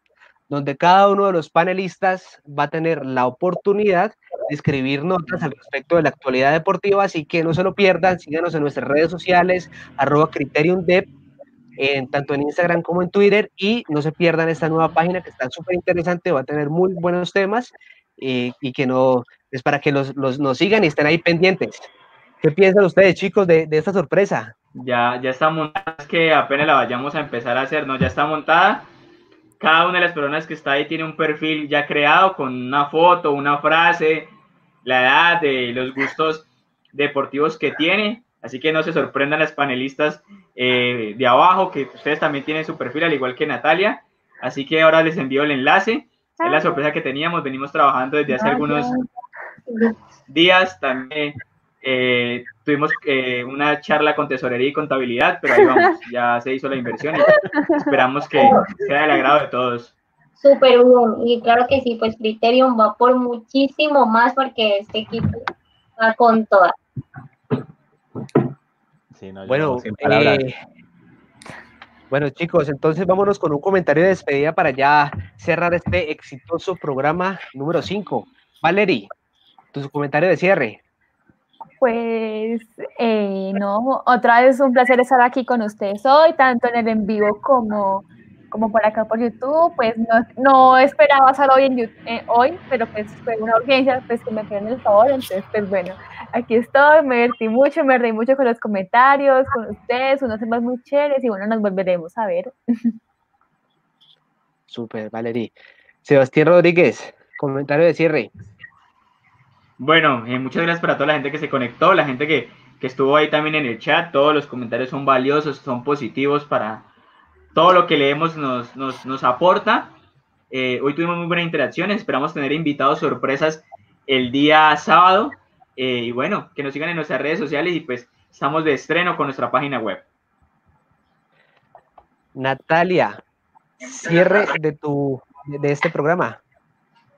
donde cada uno de los panelistas va a tener la oportunidad de escribir notas al respecto de la actualidad deportiva, así que no se lo pierdan, síganos en nuestras redes sociales, arroba criteriumdep, en, tanto en Instagram como en Twitter, y no se pierdan esta nueva página que está súper interesante, va a tener muy buenos temas, y, y que no, es para que los, los, nos sigan y estén ahí pendientes. ¿Qué piensan ustedes, chicos, de, de esta sorpresa? Ya, ya está montada, es que apenas la vayamos a empezar a hacer, ¿no? Ya está montada cada una de las personas que está ahí tiene un perfil ya creado con una foto, una frase, la edad, de los gustos deportivos que tiene. Así que no se sorprendan las panelistas eh, de abajo, que ustedes también tienen su perfil, al igual que Natalia. Así que ahora les envío el enlace. Es la sorpresa que teníamos. Venimos trabajando desde hace algunos días. También eh, tuvimos eh, una charla con tesorería y contabilidad, pero ahí vamos, <laughs> ya se hizo la inversión y esperamos que sea del agrado de todos. Súper bien, y claro que sí, pues Criterion va por muchísimo más porque este equipo va con todas. Sí, no, bueno, eh, bueno, chicos, entonces vámonos con un comentario de despedida para ya cerrar este exitoso programa número 5. Valery, tu comentario de cierre. Pues eh, no, otra vez un placer estar aquí con ustedes hoy, tanto en el en vivo como, como por acá por YouTube. Pues no, no esperaba estar hoy, en, eh, hoy, pero pues fue una urgencia pues que me pidieron el favor. Entonces, pues bueno, aquí estoy, me divertí mucho, me reí mucho con los comentarios, con ustedes, unos temas muy chéveres y bueno, nos volveremos a ver. <laughs> Súper, Valerie. Sebastián Rodríguez, comentario de cierre. Bueno, eh, muchas gracias para toda la gente que se conectó, la gente que, que, estuvo ahí también en el chat. Todos los comentarios son valiosos, son positivos para todo lo que leemos nos, nos, nos aporta. Eh, hoy tuvimos muy buenas interacciones, esperamos tener invitados sorpresas el día sábado. Eh, y bueno, que nos sigan en nuestras redes sociales y pues estamos de estreno con nuestra página web. Natalia, cierre de tu de este programa.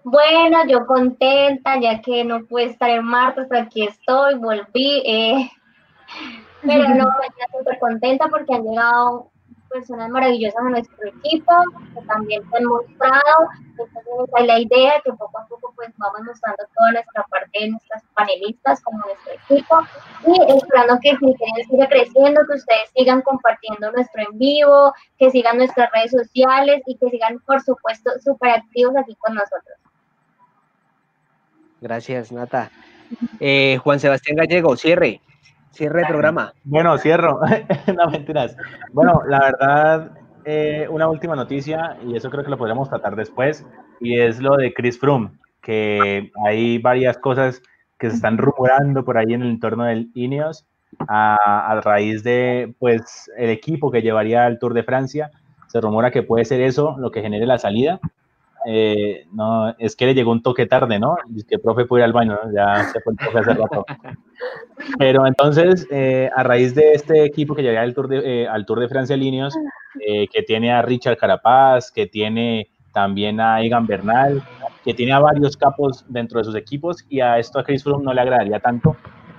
Bueno, yo contenta, ya que no pude estar en martes, pero aquí estoy, volví. Eh, pero no, estoy súper contenta porque han llegado personas maravillosas a nuestro equipo, que también se han mostrado. Entonces, hay la idea que poco a poco pues vamos mostrando toda nuestra parte de nuestras panelistas como nuestro equipo y esperando que el siga creciendo, que ustedes sigan compartiendo nuestro en vivo, que sigan nuestras redes sociales y que sigan, por supuesto, súper activos aquí con nosotros. Gracias, Nata. Eh, Juan Sebastián Gallego, cierre. Cierre el programa. Bueno, cierro. <laughs> no, mentiras. Bueno, la verdad, eh, una última noticia, y eso creo que lo podríamos tratar después, y es lo de Chris Froome, que hay varias cosas que se están rumorando por ahí en el entorno del Ineos a, a raíz de, pues, el equipo que llevaría al Tour de Francia. Se rumora que puede ser eso lo que genere la salida. Eh, no, es que le llegó un toque tarde, ¿no? Es que profe puede ir al baño, ya se fue el profe hace rato. <laughs> Pero entonces, eh, a raíz de este equipo que llega al Tour de, eh, al Tour de Francia Líneos, que tiene a Richard Carapaz, que tiene también a Egan Bernal, que tiene a varios capos dentro de sus equipos, y a esto a Chris Froome no le agradaría tanto.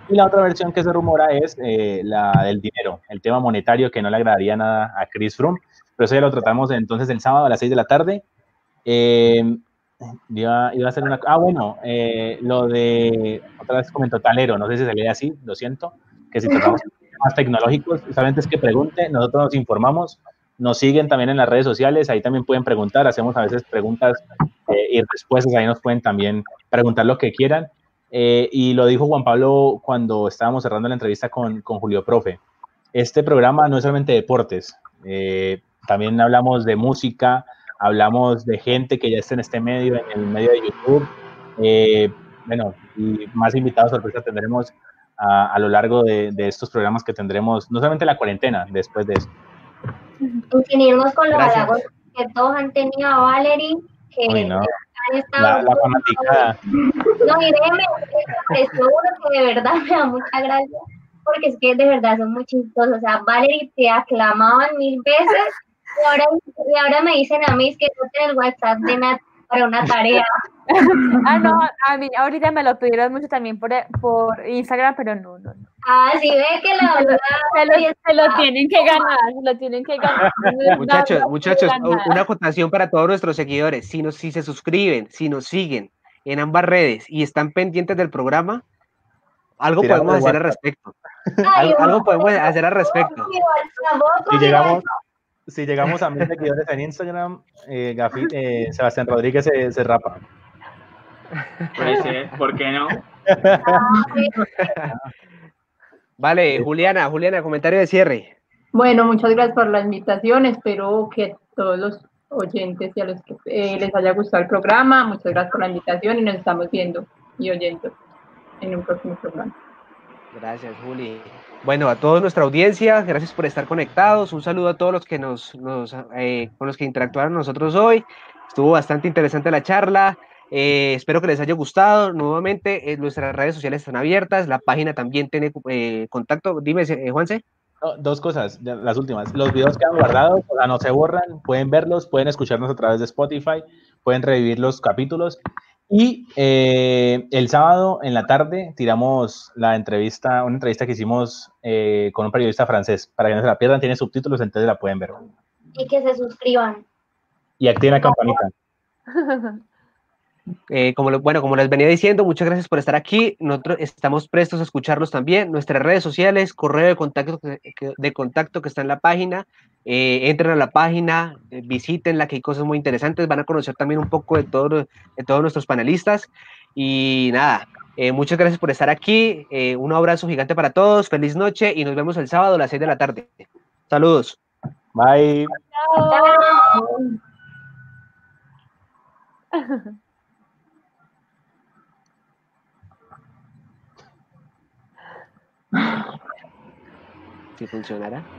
Y la otra versión que se rumora es la del dinero, el tema monetario que no le agradaría nada a Chris Froome. Pero eso ya lo tratamos entonces el sábado a las 6 de la tarde eh, iba, a hacer una. Ah, bueno, eh, lo de. Otra vez comentó Talero, no sé si se lee así, lo siento. Que si tratamos más <laughs> tecnológicos, solamente es que pregunte, nosotros nos informamos, nos siguen también en las redes sociales, ahí también pueden preguntar, hacemos a veces preguntas eh, y respuestas, ahí nos pueden también preguntar lo que quieran. Eh, y lo dijo Juan Pablo cuando estábamos cerrando la entrevista con, con Julio Profe. Este programa no es solamente deportes, también hablamos de música, hablamos de gente que ya está en este medio, en el medio de YouTube. Eh, bueno, y más invitados sorpresa tendremos a, a lo largo de, de, estos programas que tendremos, no solamente la cuarentena, después de eso. Unirnos con los halagos que todos han tenido a Valerie, que no. han estado... La, la fanaticada. <laughs> No, y déjeme, seguro que de verdad me da mucha gracia, porque es que de verdad son muy chistosos. O sea, Valerie te aclamaban mil veces y ahora, y ahora me dicen a mí que no tengo el WhatsApp de Nat para una tarea. <laughs> ah, no, a mí ahorita me lo pidieron mucho también por, por Instagram, pero no, no, no. Ah, sí, ve que la verdad. Se lo, se lo tienen que ganar, se lo tienen que ganar. <laughs> Muchachos, No, muchachos, ganar. una acotación para todos nuestros seguidores. Si, nos, si se suscriben, si nos siguen en ambas redes y están pendientes del programa, algo podemos de hacer al respecto. Ay, Algo, algo podemos hacer al respecto. Mi llegamos. Si llegamos a mil seguidores en Instagram, eh, Gafi- eh, Sebastián Rodríguez se, se rapa. Puede ser, ¿por qué no? <laughs> Vale, Juliana, Juliana, comentario de cierre. Bueno, muchas gracias por la invitación. Espero que todos los oyentes y a los que eh, les haya gustado el programa. Muchas gracias por la invitación y nos estamos viendo y oyendo en un próximo programa. Gracias, Juli. Bueno, a toda nuestra audiencia, gracias por estar conectados. Un saludo a todos los que nos, nos, eh, con los que interactuaron nosotros hoy. Estuvo bastante interesante la charla. Eh, espero que les haya gustado. Nuevamente, eh, nuestras redes sociales están abiertas. La página también tiene eh, contacto. Dime, Juanse. No, dos cosas, las últimas. Los videos quedan guardados, o sea, no se borran, pueden verlos, pueden escucharnos a través de Spotify, pueden revivir los capítulos. Y eh, el sábado en la tarde tiramos la entrevista, una entrevista que hicimos eh, con un periodista francés. Para que no se la pierdan, tiene subtítulos, entonces la pueden ver. Y que se suscriban. Y activen la campanita. <laughs> Eh, como lo- bueno, como les venía diciendo, muchas gracias por estar aquí. Nosotros estamos prestos a escucharlos también. Nuestras redes sociales, correo de contacto que, de contacto que está en la página. Eh, entren a la página, eh, visítenla, que hay cosas muy interesantes. Van a conocer también un poco de, todo, de todos nuestros panelistas. Y nada, eh, muchas gracias por estar aquí. Eh, un abrazo gigante para todos. Feliz noche y nos vemos el sábado a las 6 de la tarde. Saludos. Bye. <laughs> <laughs> Si funcionará.